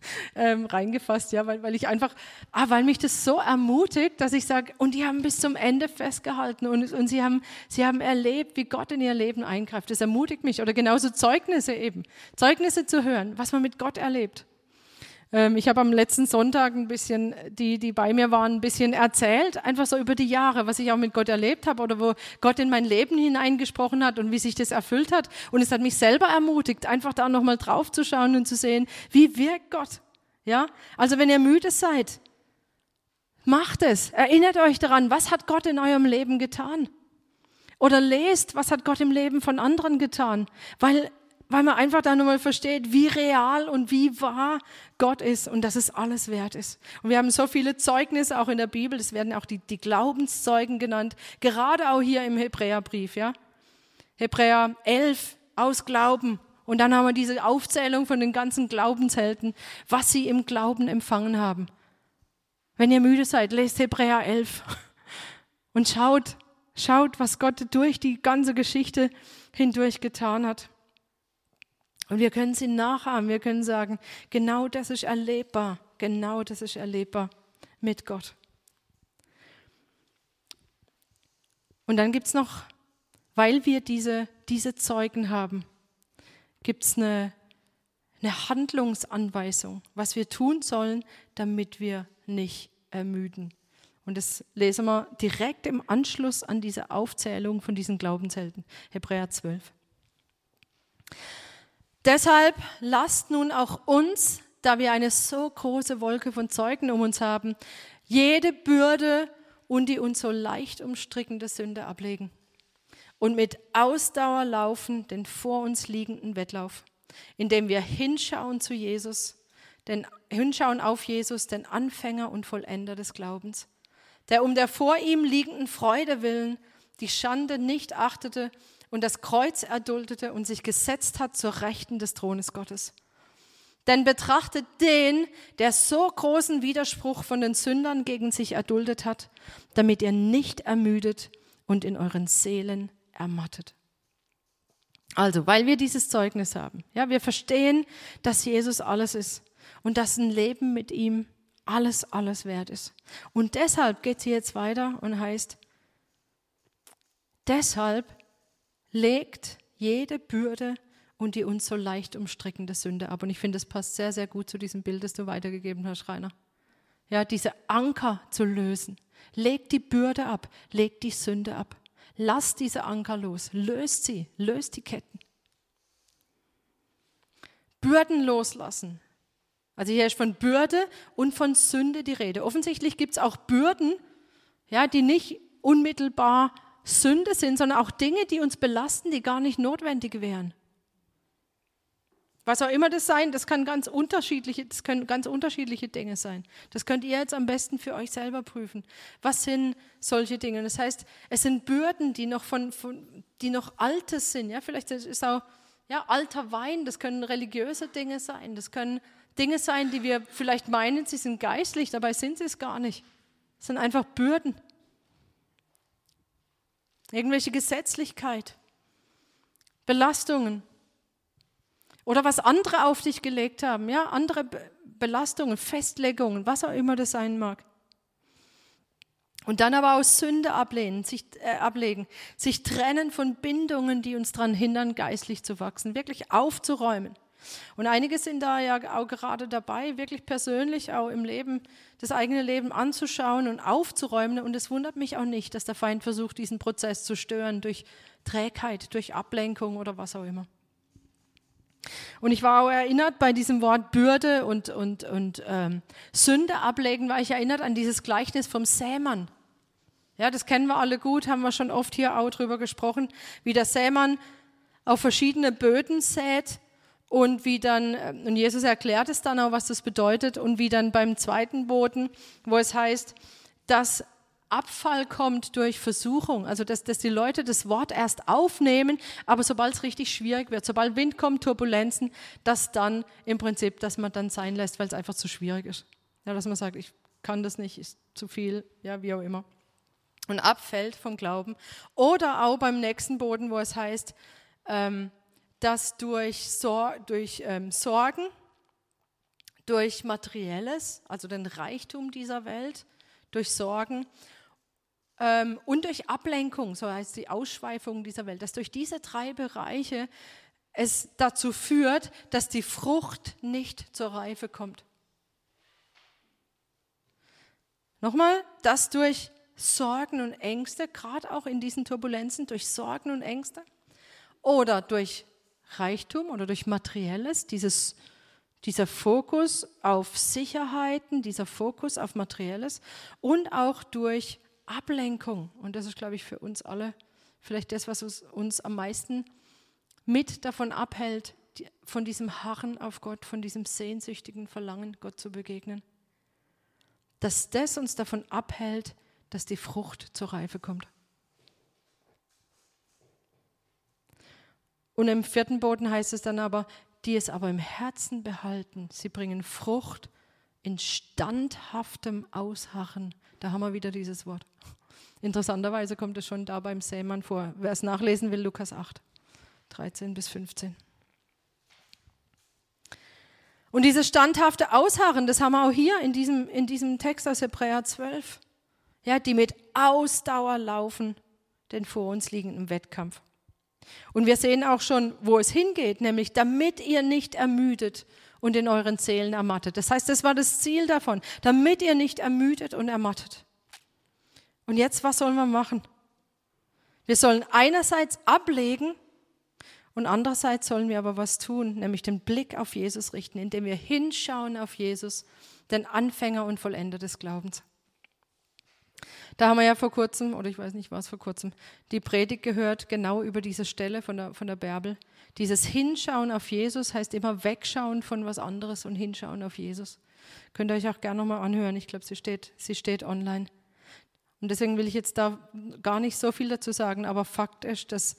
ähm, reingefasst, ja, weil, weil ich einfach, ah, weil mich das so ermutigt, dass ich sage, und die haben bis zum Ende festgehalten und, und sie, haben, sie haben erlebt, wie Gott in ihr Leben eingreift. Das ermutigt mich. Oder genauso Zeugnisse eben. Zeugnisse zu hören, was man mit Gott erlebt. Ähm, ich habe am letzten Sonntag ein bisschen, die, die bei mir waren, ein bisschen erzählt, einfach so über die Jahre, was ich auch mit Gott erlebt habe oder wo Gott in mein Leben hineingesprochen hat und wie sich das erfüllt hat. Und es hat mich selber ermutigt, einfach da nochmal drauf zu schauen und zu sehen, wie wirkt Gott. Ja? Also wenn ihr müde seid, macht es. Erinnert euch daran, was hat Gott in eurem Leben getan? Oder lest, was hat Gott im Leben von anderen getan? Weil weil man einfach da nochmal versteht, wie real und wie wahr Gott ist und dass es alles wert ist. Und wir haben so viele Zeugnisse auch in der Bibel, es werden auch die, die Glaubenszeugen genannt, gerade auch hier im Hebräerbrief, ja. Hebräer 11, aus Glauben. Und dann haben wir diese Aufzählung von den ganzen Glaubenshelden, was sie im Glauben empfangen haben. Wenn ihr müde seid, lest Hebräer 11 und schaut, schaut, was Gott durch die ganze Geschichte hindurch getan hat. Und wir können sie nachahmen. Wir können sagen, genau das ist erlebbar. Genau das ist erlebbar mit Gott. Und dann gibt es noch, weil wir diese, diese Zeugen haben, gibt es eine, eine Handlungsanweisung, was wir tun sollen, damit wir nicht ermüden. Und das lesen wir direkt im Anschluss an diese Aufzählung von diesen Glaubenshelden, Hebräer 12. Deshalb lasst nun auch uns, da wir eine so große Wolke von Zeugen um uns haben, jede Bürde und die uns so leicht umstrickende Sünde ablegen und mit Ausdauer laufen den vor uns liegenden Wettlauf, indem wir hinschauen zu Jesus, denn hinschauen auf Jesus, den Anfänger und Vollender des Glaubens, der um der vor ihm liegenden Freude willen die Schande nicht achtete und das Kreuz erduldete und sich gesetzt hat zur Rechten des Thrones Gottes. Denn betrachtet den, der so großen Widerspruch von den Sündern gegen sich erduldet hat, damit ihr nicht ermüdet und in euren Seelen ermattet. Also, weil wir dieses Zeugnis haben, ja, wir verstehen, dass Jesus alles ist und dass ein Leben mit ihm alles, alles wert ist. Und deshalb geht sie jetzt weiter und heißt, deshalb legt jede Bürde und die uns so leicht umstrickende Sünde ab. Und ich finde, das passt sehr, sehr gut zu diesem Bild, das du weitergegeben hast, Rainer. Ja, diese Anker zu lösen. Legt die Bürde ab, legt die Sünde ab. Lass diese Anker los, löst sie, löst die Ketten. Bürden loslassen. Also hier ist von Bürde und von Sünde die Rede. Offensichtlich gibt es auch Bürden, ja, die nicht unmittelbar Sünde sind, sondern auch Dinge, die uns belasten, die gar nicht notwendig wären. Was auch immer das sein, das kann ganz unterschiedliche, das können ganz unterschiedliche Dinge sein. Das könnt ihr jetzt am besten für euch selber prüfen. Was sind solche Dinge? Das heißt, es sind Bürden, die noch von, von die noch altes sind. Ja, vielleicht ist auch ja, alter Wein. Das können religiöse Dinge sein. Das können Dinge sein, die wir vielleicht meinen, sie sind geistlich, dabei sind sie es gar nicht. Es sind einfach Bürden. Irgendwelche Gesetzlichkeit, Belastungen oder was andere auf dich gelegt haben, ja, andere Belastungen, Festlegungen, was auch immer das sein mag. Und dann aber aus Sünde ablehnen, sich, äh, ablegen, sich trennen von Bindungen, die uns daran hindern, geistlich zu wachsen, wirklich aufzuräumen. Und einige sind da ja auch gerade dabei, wirklich persönlich auch im Leben, das eigene Leben anzuschauen und aufzuräumen. Und es wundert mich auch nicht, dass der Feind versucht, diesen Prozess zu stören durch Trägheit, durch Ablenkung oder was auch immer. Und ich war auch erinnert bei diesem Wort Bürde und, und, und ähm, Sünde ablegen, war ich erinnert an dieses Gleichnis vom Sämann. Ja, das kennen wir alle gut, haben wir schon oft hier auch drüber gesprochen, wie der Sämann auf verschiedene Böden sät und wie dann, äh, und Jesus erklärt es dann auch, was das bedeutet, und wie dann beim zweiten Boden, wo es heißt, dass Abfall kommt durch Versuchung, also dass, dass die Leute das Wort erst aufnehmen, aber sobald es richtig schwierig wird, sobald Wind kommt, Turbulenzen, dass dann im Prinzip, dass man dann sein lässt, weil es einfach zu schwierig ist. Ja, dass man sagt, ich kann das nicht, ist zu viel, ja, wie auch immer. Und abfällt vom Glauben. Oder auch beim nächsten Boden, wo es heißt, ähm, dass durch, Sor durch ähm, Sorgen, durch Materielles, also den Reichtum dieser Welt, durch Sorgen ähm, und durch Ablenkung, so heißt die Ausschweifung dieser Welt, dass durch diese drei Bereiche es dazu führt, dass die Frucht nicht zur Reife kommt. Nochmal, dass durch Sorgen und Ängste, gerade auch in diesen Turbulenzen, durch Sorgen und Ängste oder durch Reichtum oder durch Materielles, dieses, dieser Fokus auf Sicherheiten, dieser Fokus auf Materielles und auch durch Ablenkung. Und das ist, glaube ich, für uns alle vielleicht das, was uns am meisten mit davon abhält, von diesem Harren auf Gott, von diesem sehnsüchtigen Verlangen, Gott zu begegnen. Dass das uns davon abhält, dass die Frucht zur Reife kommt. Und im vierten Boden heißt es dann aber, die es aber im Herzen behalten, sie bringen Frucht in standhaftem Ausharren. Da haben wir wieder dieses Wort. Interessanterweise kommt es schon da beim Sämann vor. Wer es nachlesen will, Lukas 8, 13 bis 15. Und dieses standhafte Ausharren, das haben wir auch hier in diesem, in diesem Text aus Hebräer 12. Ja, die mit Ausdauer laufen den vor uns liegenden Wettkampf. Und wir sehen auch schon, wo es hingeht, nämlich damit ihr nicht ermüdet und in euren Seelen ermattet. Das heißt, das war das Ziel davon, damit ihr nicht ermüdet und ermattet. Und jetzt, was sollen wir machen? Wir sollen einerseits ablegen und andererseits sollen wir aber was tun, nämlich den Blick auf Jesus richten, indem wir hinschauen auf Jesus, den Anfänger und Vollender des Glaubens. Da haben wir ja vor kurzem, oder ich weiß nicht, was vor kurzem, die Predigt gehört, genau über diese Stelle von der, von der Bärbel. Dieses Hinschauen auf Jesus heißt immer wegschauen von was anderes und hinschauen auf Jesus. Könnt ihr euch auch gerne nochmal anhören. Ich glaube, sie steht, sie steht online. Und deswegen will ich jetzt da gar nicht so viel dazu sagen, aber Fakt ist, dass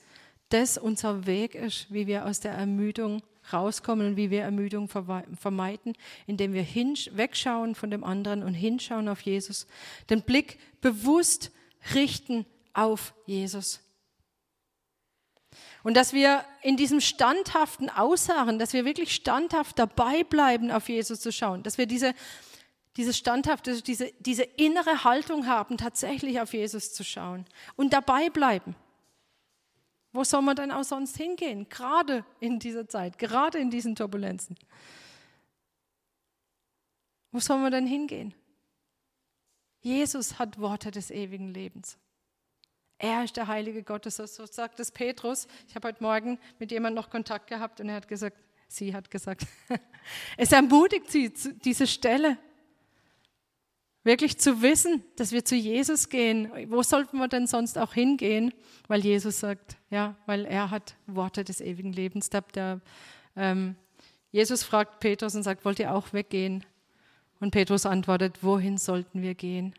das unser Weg ist, wie wir aus der Ermüdung rauskommen und wie wir Ermüdung vermeiden, indem wir wegschauen von dem anderen und hinschauen auf Jesus. Den Blick bewusst richten auf Jesus. Und dass wir in diesem standhaften Ausharren, dass wir wirklich standhaft dabei bleiben, auf Jesus zu schauen, dass wir diese, diese standhafte, diese, diese innere Haltung haben, tatsächlich auf Jesus zu schauen und dabei bleiben. Wo soll man denn auch sonst hingehen? Gerade in dieser Zeit, gerade in diesen Turbulenzen. Wo soll man denn hingehen? Jesus hat Worte des ewigen Lebens. Er ist der Heilige Gottes, so sagt es Petrus. Ich habe heute Morgen mit jemandem noch Kontakt gehabt und er hat gesagt, sie hat gesagt, es ermutigt sie, diese Stelle wirklich zu wissen, dass wir zu Jesus gehen. Wo sollten wir denn sonst auch hingehen? Weil Jesus sagt, ja, weil er hat Worte des ewigen Lebens. Der, der ähm, Jesus fragt Petrus und sagt, wollt ihr auch weggehen? Und Petrus antwortet, wohin sollten wir gehen?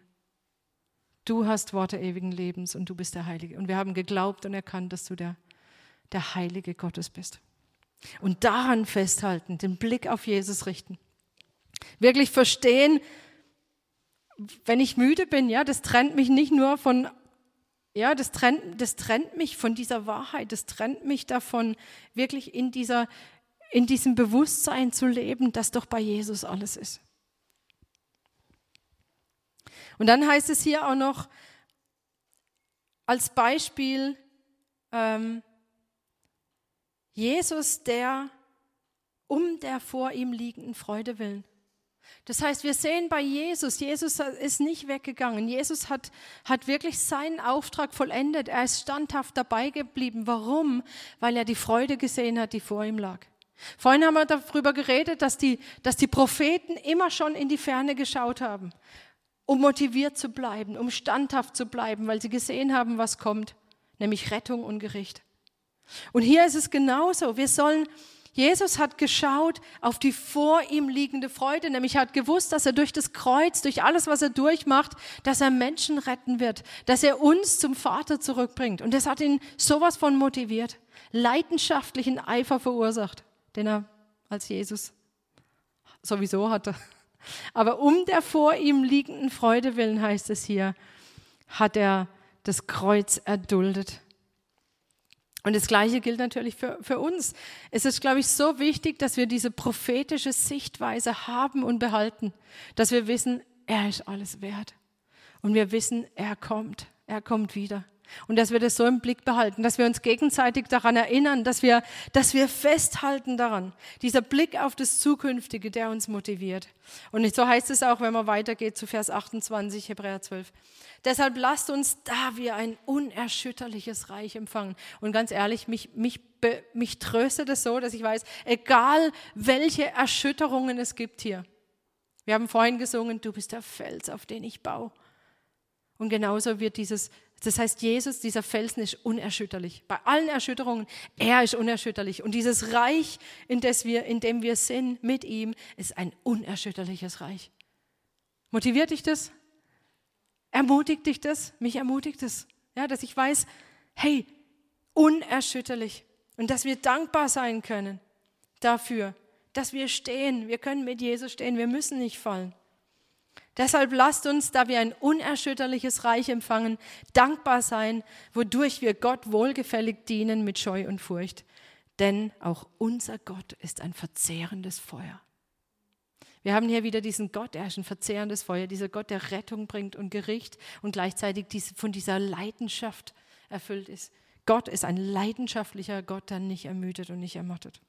Du hast Worte ewigen Lebens und du bist der Heilige. Und wir haben geglaubt und erkannt, dass du der, der Heilige Gottes bist. Und daran festhalten, den Blick auf Jesus richten. Wirklich verstehen, wenn ich müde bin, ja, das trennt mich nicht nur von, ja, das trennt, das trennt mich von dieser Wahrheit, das trennt mich davon, wirklich in dieser, in diesem Bewusstsein zu leben, dass doch bei Jesus alles ist. Und dann heißt es hier auch noch als Beispiel ähm, Jesus, der um der vor ihm liegenden Freude willen. Das heißt, wir sehen bei Jesus, Jesus ist nicht weggegangen. Jesus hat, hat wirklich seinen Auftrag vollendet. Er ist standhaft dabei geblieben. Warum? Weil er die Freude gesehen hat, die vor ihm lag. Vorhin haben wir darüber geredet, dass die, dass die Propheten immer schon in die Ferne geschaut haben um motiviert zu bleiben, um standhaft zu bleiben, weil sie gesehen haben, was kommt, nämlich Rettung und Gericht. Und hier ist es genauso. Wir sollen, Jesus hat geschaut auf die vor ihm liegende Freude, nämlich hat gewusst, dass er durch das Kreuz, durch alles, was er durchmacht, dass er Menschen retten wird, dass er uns zum Vater zurückbringt. Und das hat ihn sowas von motiviert, leidenschaftlichen Eifer verursacht, den er als Jesus sowieso hatte. Aber um der vor ihm liegenden Freude willen, heißt es hier, hat er das Kreuz erduldet. Und das Gleiche gilt natürlich für, für uns. Es ist, glaube ich, so wichtig, dass wir diese prophetische Sichtweise haben und behalten, dass wir wissen, er ist alles wert. Und wir wissen, er kommt, er kommt wieder. Und dass wir das so im Blick behalten, dass wir uns gegenseitig daran erinnern, dass wir, dass wir festhalten daran. Dieser Blick auf das Zukünftige, der uns motiviert. Und so heißt es auch, wenn man weitergeht zu Vers 28, Hebräer 12. Deshalb lasst uns, da wir ein unerschütterliches Reich empfangen. Und ganz ehrlich, mich, mich, mich tröstet es so, dass ich weiß, egal welche Erschütterungen es gibt hier. Wir haben vorhin gesungen, du bist der Fels, auf den ich baue. Und genauso wird dieses das heißt, Jesus, dieser Felsen ist unerschütterlich. Bei allen Erschütterungen, er ist unerschütterlich. Und dieses Reich, in, das wir, in dem wir sind mit ihm, ist ein unerschütterliches Reich. Motiviert dich das? Ermutigt dich das? Mich ermutigt es. Ja, dass ich weiß, hey, unerschütterlich. Und dass wir dankbar sein können dafür, dass wir stehen. Wir können mit Jesus stehen. Wir müssen nicht fallen. Deshalb lasst uns, da wir ein unerschütterliches Reich empfangen, dankbar sein, wodurch wir Gott wohlgefällig dienen mit Scheu und Furcht. Denn auch unser Gott ist ein verzehrendes Feuer. Wir haben hier wieder diesen Gott, er ist ein verzehrendes Feuer, dieser Gott, der Rettung bringt und Gericht und gleichzeitig von dieser Leidenschaft erfüllt ist. Gott ist ein leidenschaftlicher Gott, der nicht ermüdet und nicht ermattet.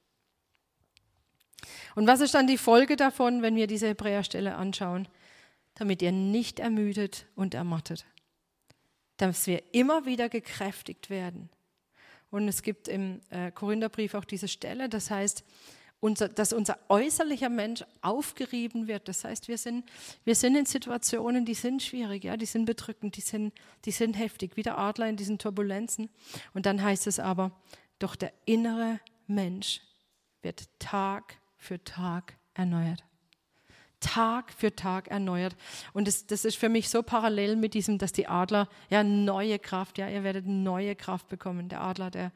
Und was ist dann die Folge davon, wenn wir diese Hebräerstelle anschauen? Damit ihr nicht ermüdet und ermattet, dass wir immer wieder gekräftigt werden. Und es gibt im äh, Korintherbrief auch diese Stelle, das heißt, unser, dass unser äußerlicher Mensch aufgerieben wird. Das heißt, wir sind, wir sind in Situationen, die sind schwierig, ja, die sind bedrückend, die sind, die sind heftig, wie der Adler in diesen Turbulenzen. Und dann heißt es aber, doch der innere Mensch wird Tag für Tag erneuert. Tag für Tag erneuert. Und das, das ist für mich so parallel mit diesem, dass die Adler ja neue Kraft, ja, ihr werdet neue Kraft bekommen. Der Adler, der,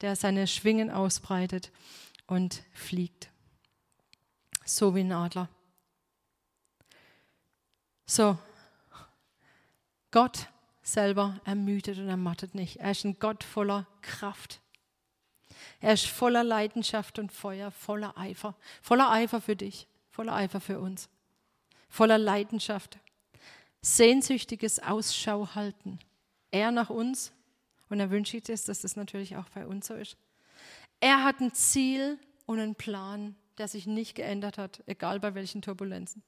der seine Schwingen ausbreitet und fliegt. So wie ein Adler. So, Gott selber ermüdet und ermattet nicht. Er ist ein Gott voller Kraft. Er ist voller Leidenschaft und Feuer, voller Eifer, voller Eifer für dich voller Eifer für uns, voller Leidenschaft, sehnsüchtiges Ausschau halten. Er nach uns und er wünscht sich, dass das natürlich auch bei uns so ist. Er hat ein Ziel und einen Plan, der sich nicht geändert hat, egal bei welchen Turbulenzen.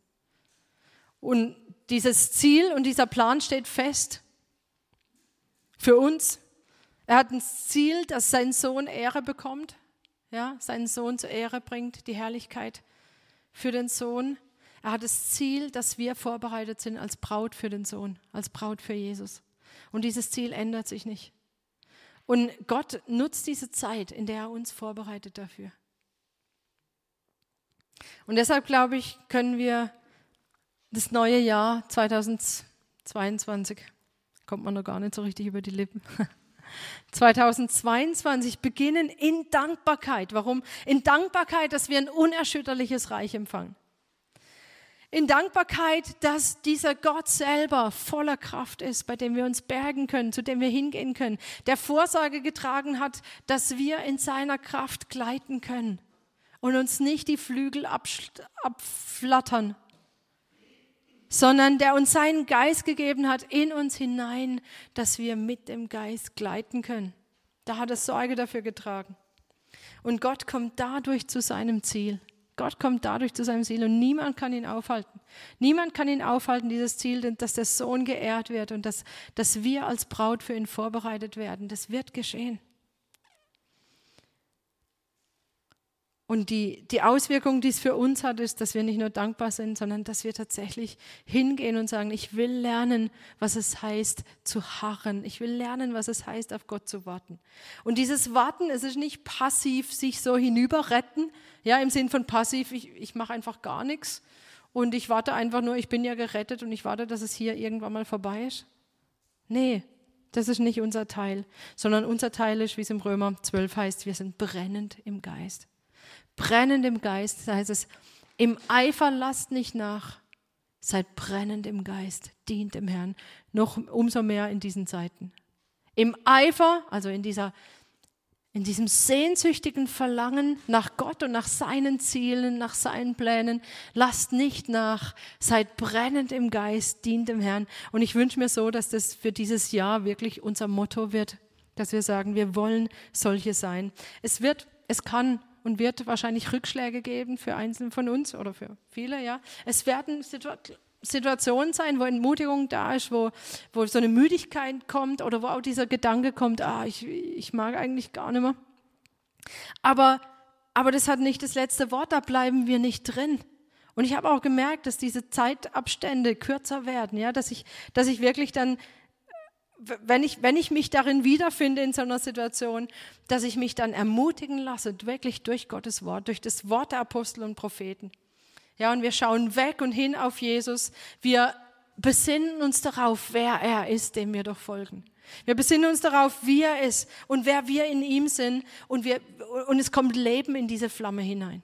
Und dieses Ziel und dieser Plan steht fest für uns. Er hat ein Ziel, dass sein Sohn Ehre bekommt, ja, seinen Sohn zur Ehre bringt, die Herrlichkeit für den Sohn. Er hat das Ziel, dass wir vorbereitet sind als Braut für den Sohn, als Braut für Jesus. Und dieses Ziel ändert sich nicht. Und Gott nutzt diese Zeit, in der er uns vorbereitet dafür. Und deshalb glaube ich, können wir das neue Jahr 2022, kommt man noch gar nicht so richtig über die Lippen, 2022 beginnen in Dankbarkeit. Warum? In Dankbarkeit, dass wir ein unerschütterliches Reich empfangen. In Dankbarkeit, dass dieser Gott selber voller Kraft ist, bei dem wir uns bergen können, zu dem wir hingehen können, der Vorsorge getragen hat, dass wir in seiner Kraft gleiten können und uns nicht die Flügel abflattern, sondern der uns seinen Geist gegeben hat in uns hinein, dass wir mit dem Geist gleiten können. Da hat er Sorge dafür getragen. Und Gott kommt dadurch zu seinem Ziel. Gott kommt dadurch zu seinem Ziel und niemand kann ihn aufhalten. Niemand kann ihn aufhalten, dieses Ziel, dass der Sohn geehrt wird und dass, dass wir als Braut für ihn vorbereitet werden. Das wird geschehen. Und die, die Auswirkung, die es für uns hat, ist, dass wir nicht nur dankbar sind, sondern dass wir tatsächlich hingehen und sagen, ich will lernen, was es heißt zu harren. Ich will lernen, was es heißt, auf Gott zu warten. Und dieses Warten, es ist nicht passiv sich so hinüberretten, ja, im Sinn von passiv, ich, ich mache einfach gar nichts und ich warte einfach nur, ich bin ja gerettet und ich warte, dass es hier irgendwann mal vorbei ist. Nee, das ist nicht unser Teil, sondern unser Teil ist, wie es im Römer 12 heißt, wir sind brennend im Geist brennend im Geist, da heißt es, im Eifer lasst nicht nach, seid brennend im Geist, dient dem Herrn, noch umso mehr in diesen Zeiten. Im Eifer, also in dieser in diesem sehnsüchtigen Verlangen nach Gott und nach seinen Zielen, nach seinen Plänen, lasst nicht nach, seid brennend im Geist, dient dem Herrn. Und ich wünsche mir so, dass das für dieses Jahr wirklich unser Motto wird, dass wir sagen, wir wollen solche sein. Es wird, es kann und wird wahrscheinlich Rückschläge geben für einzelne von uns oder für viele, ja. Es werden Situationen sein, wo Entmutigung da ist, wo, wo so eine Müdigkeit kommt oder wo auch dieser Gedanke kommt, ah, ich, ich mag eigentlich gar nicht mehr. Aber, aber das hat nicht das letzte Wort, da bleiben wir nicht drin. Und ich habe auch gemerkt, dass diese Zeitabstände kürzer werden, ja, dass ich, dass ich wirklich dann wenn ich, wenn ich mich darin wiederfinde in so einer Situation, dass ich mich dann ermutigen lasse, wirklich durch Gottes Wort, durch das Wort der Apostel und Propheten. Ja, und wir schauen weg und hin auf Jesus. Wir besinnen uns darauf, wer er ist, dem wir doch folgen. Wir besinnen uns darauf, wie er ist und wer wir in ihm sind und, wir, und es kommt Leben in diese Flamme hinein.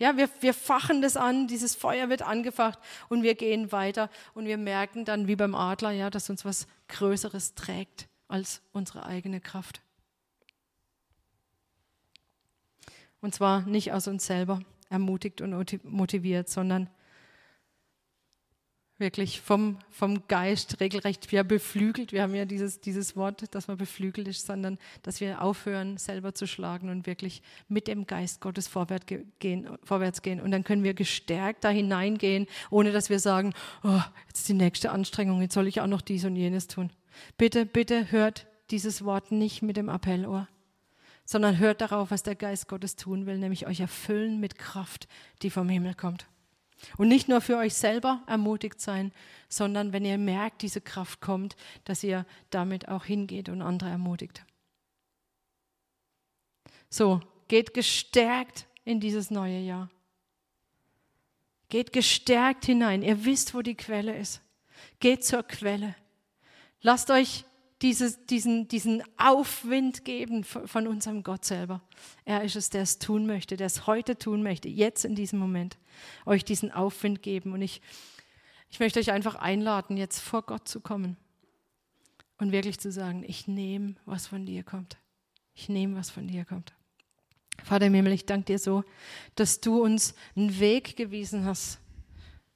Ja, wir, wir fachen das an, dieses Feuer wird angefacht und wir gehen weiter und wir merken dann wie beim Adler, ja, dass uns was Größeres trägt als unsere eigene Kraft. Und zwar nicht aus uns selber ermutigt und motiviert, sondern wirklich vom, vom Geist regelrecht ja, beflügelt. Wir haben ja dieses, dieses Wort, dass man beflügelt ist, sondern dass wir aufhören, selber zu schlagen und wirklich mit dem Geist Gottes vorwärts gehen. Vorwärts gehen. Und dann können wir gestärkt da hineingehen, ohne dass wir sagen, oh, jetzt die nächste Anstrengung, jetzt soll ich auch noch dies und jenes tun. Bitte, bitte hört dieses Wort nicht mit dem Appellohr, sondern hört darauf, was der Geist Gottes tun will, nämlich euch erfüllen mit Kraft, die vom Himmel kommt. Und nicht nur für euch selber ermutigt sein, sondern wenn ihr merkt, diese Kraft kommt, dass ihr damit auch hingeht und andere ermutigt. So, geht gestärkt in dieses neue Jahr. Geht gestärkt hinein. Ihr wisst, wo die Quelle ist. Geht zur Quelle. Lasst euch dieses, diesen, diesen Aufwind geben von unserem Gott selber. Er ist es, der es tun möchte, der es heute tun möchte, jetzt in diesem Moment, euch diesen Aufwind geben. Und ich, ich möchte euch einfach einladen, jetzt vor Gott zu kommen und wirklich zu sagen, ich nehme, was von dir kommt. Ich nehme, was von dir kommt. Vater im Himmel, ich danke dir so, dass du uns einen Weg gewiesen hast.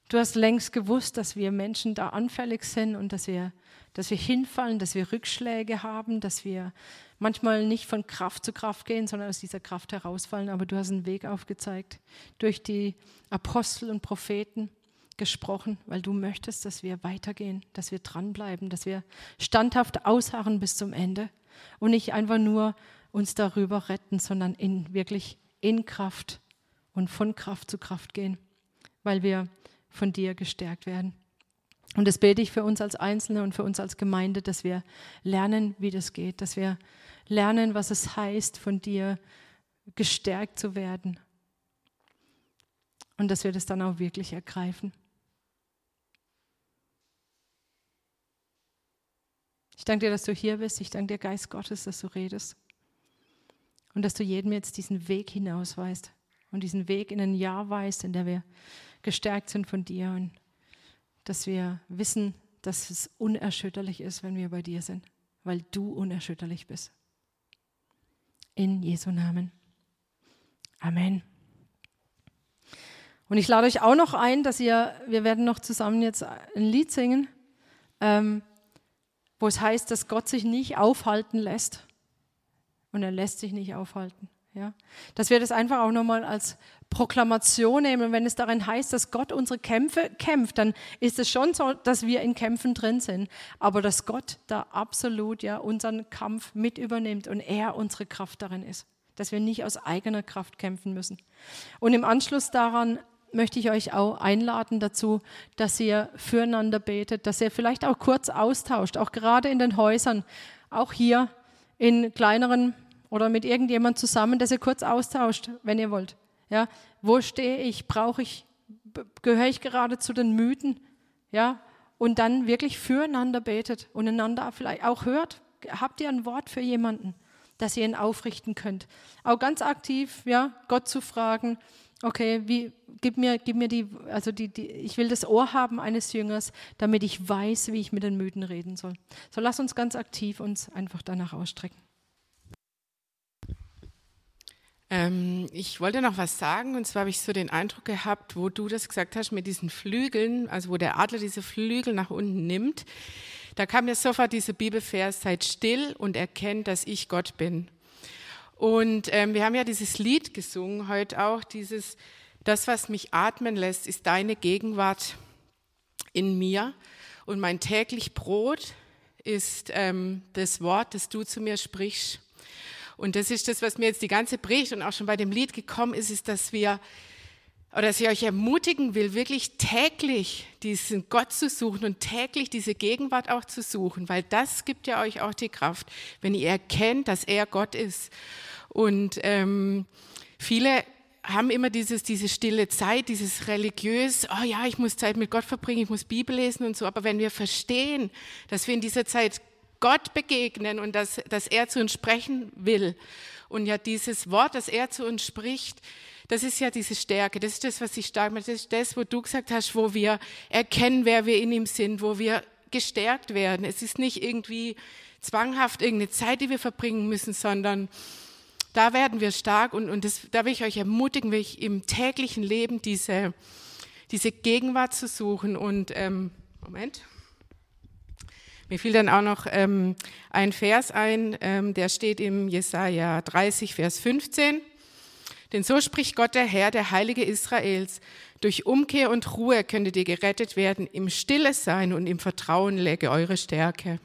Du hast längst gewusst, dass wir Menschen da anfällig sind und dass wir dass wir hinfallen, dass wir Rückschläge haben, dass wir manchmal nicht von Kraft zu Kraft gehen, sondern aus dieser Kraft herausfallen. Aber du hast einen Weg aufgezeigt, durch die Apostel und Propheten gesprochen, weil du möchtest, dass wir weitergehen, dass wir dranbleiben, dass wir standhaft ausharren bis zum Ende und nicht einfach nur uns darüber retten, sondern in, wirklich in Kraft und von Kraft zu Kraft gehen, weil wir von dir gestärkt werden. Und das bete ich für uns als Einzelne und für uns als Gemeinde, dass wir lernen, wie das geht, dass wir lernen, was es heißt, von dir gestärkt zu werden. und dass wir das dann auch wirklich ergreifen. Ich danke dir, dass du hier bist. Ich danke dir, Geist Gottes, dass du redest. Und dass du jedem jetzt diesen Weg hinausweist und diesen Weg in ein Jahr weist, in der wir gestärkt sind von dir und dass wir wissen, dass es unerschütterlich ist, wenn wir bei dir sind, weil du unerschütterlich bist. In Jesu Namen. Amen. Und ich lade euch auch noch ein, dass ihr, wir werden noch zusammen jetzt ein Lied singen, ähm, wo es heißt, dass Gott sich nicht aufhalten lässt. Und er lässt sich nicht aufhalten. Ja? Dass wir das einfach auch nochmal als Proklamation nehmen. Und wenn es darin heißt, dass Gott unsere Kämpfe kämpft, dann ist es schon so, dass wir in Kämpfen drin sind. Aber dass Gott da absolut ja unseren Kampf mit übernimmt und er unsere Kraft darin ist. Dass wir nicht aus eigener Kraft kämpfen müssen. Und im Anschluss daran möchte ich euch auch einladen dazu, dass ihr füreinander betet, dass ihr vielleicht auch kurz austauscht, auch gerade in den Häusern, auch hier in kleineren oder mit irgendjemand zusammen, dass ihr kurz austauscht, wenn ihr wollt. Ja, wo stehe ich? Brauche ich? Gehöre ich gerade zu den Mythen? Ja, und dann wirklich füreinander betet und einander vielleicht auch hört. Habt ihr ein Wort für jemanden, dass ihr ihn aufrichten könnt? Auch ganz aktiv, ja, Gott zu fragen, okay, wie, gib mir, gib mir die, also die, die, ich will das Ohr haben eines Jüngers, damit ich weiß, wie ich mit den Müden reden soll. So lass uns ganz aktiv uns einfach danach ausstrecken. Ähm, ich wollte noch was sagen, und zwar habe ich so den Eindruck gehabt, wo du das gesagt hast mit diesen Flügeln, also wo der Adler diese Flügel nach unten nimmt, da kam mir sofort dieser Bibelvers, seid still und erkennt, dass ich Gott bin. Und ähm, wir haben ja dieses Lied gesungen heute auch, dieses, das, was mich atmen lässt, ist deine Gegenwart in mir. Und mein täglich Brot ist ähm, das Wort, das du zu mir sprichst. Und das ist das, was mir jetzt die ganze Predigt und auch schon bei dem Lied gekommen ist, ist, dass wir, oder dass ich euch ermutigen will, wirklich täglich diesen Gott zu suchen und täglich diese Gegenwart auch zu suchen, weil das gibt ja euch auch die Kraft, wenn ihr erkennt, dass er Gott ist. Und ähm, viele haben immer dieses, diese stille Zeit, dieses religiös, oh ja, ich muss Zeit mit Gott verbringen, ich muss Bibel lesen und so. Aber wenn wir verstehen, dass wir in dieser Zeit Gott begegnen und dass, dass er zu uns sprechen will. Und ja, dieses Wort, das er zu uns spricht, das ist ja diese Stärke. Das ist das, was ich stark mache. Das ist das, wo du gesagt hast, wo wir erkennen, wer wir in ihm sind, wo wir gestärkt werden. Es ist nicht irgendwie zwanghaft irgendeine Zeit, die wir verbringen müssen, sondern da werden wir stark und, und das, da will ich euch ermutigen, will im täglichen Leben diese, diese Gegenwart zu suchen und ähm, Moment. Mir fiel dann auch noch ähm, ein Vers ein, ähm, der steht im Jesaja 30, Vers 15. Denn so spricht Gott der Herr, der Heilige Israels. Durch Umkehr und Ruhe könntet ihr gerettet werden. Im Stille sein und im Vertrauen läge eure Stärke.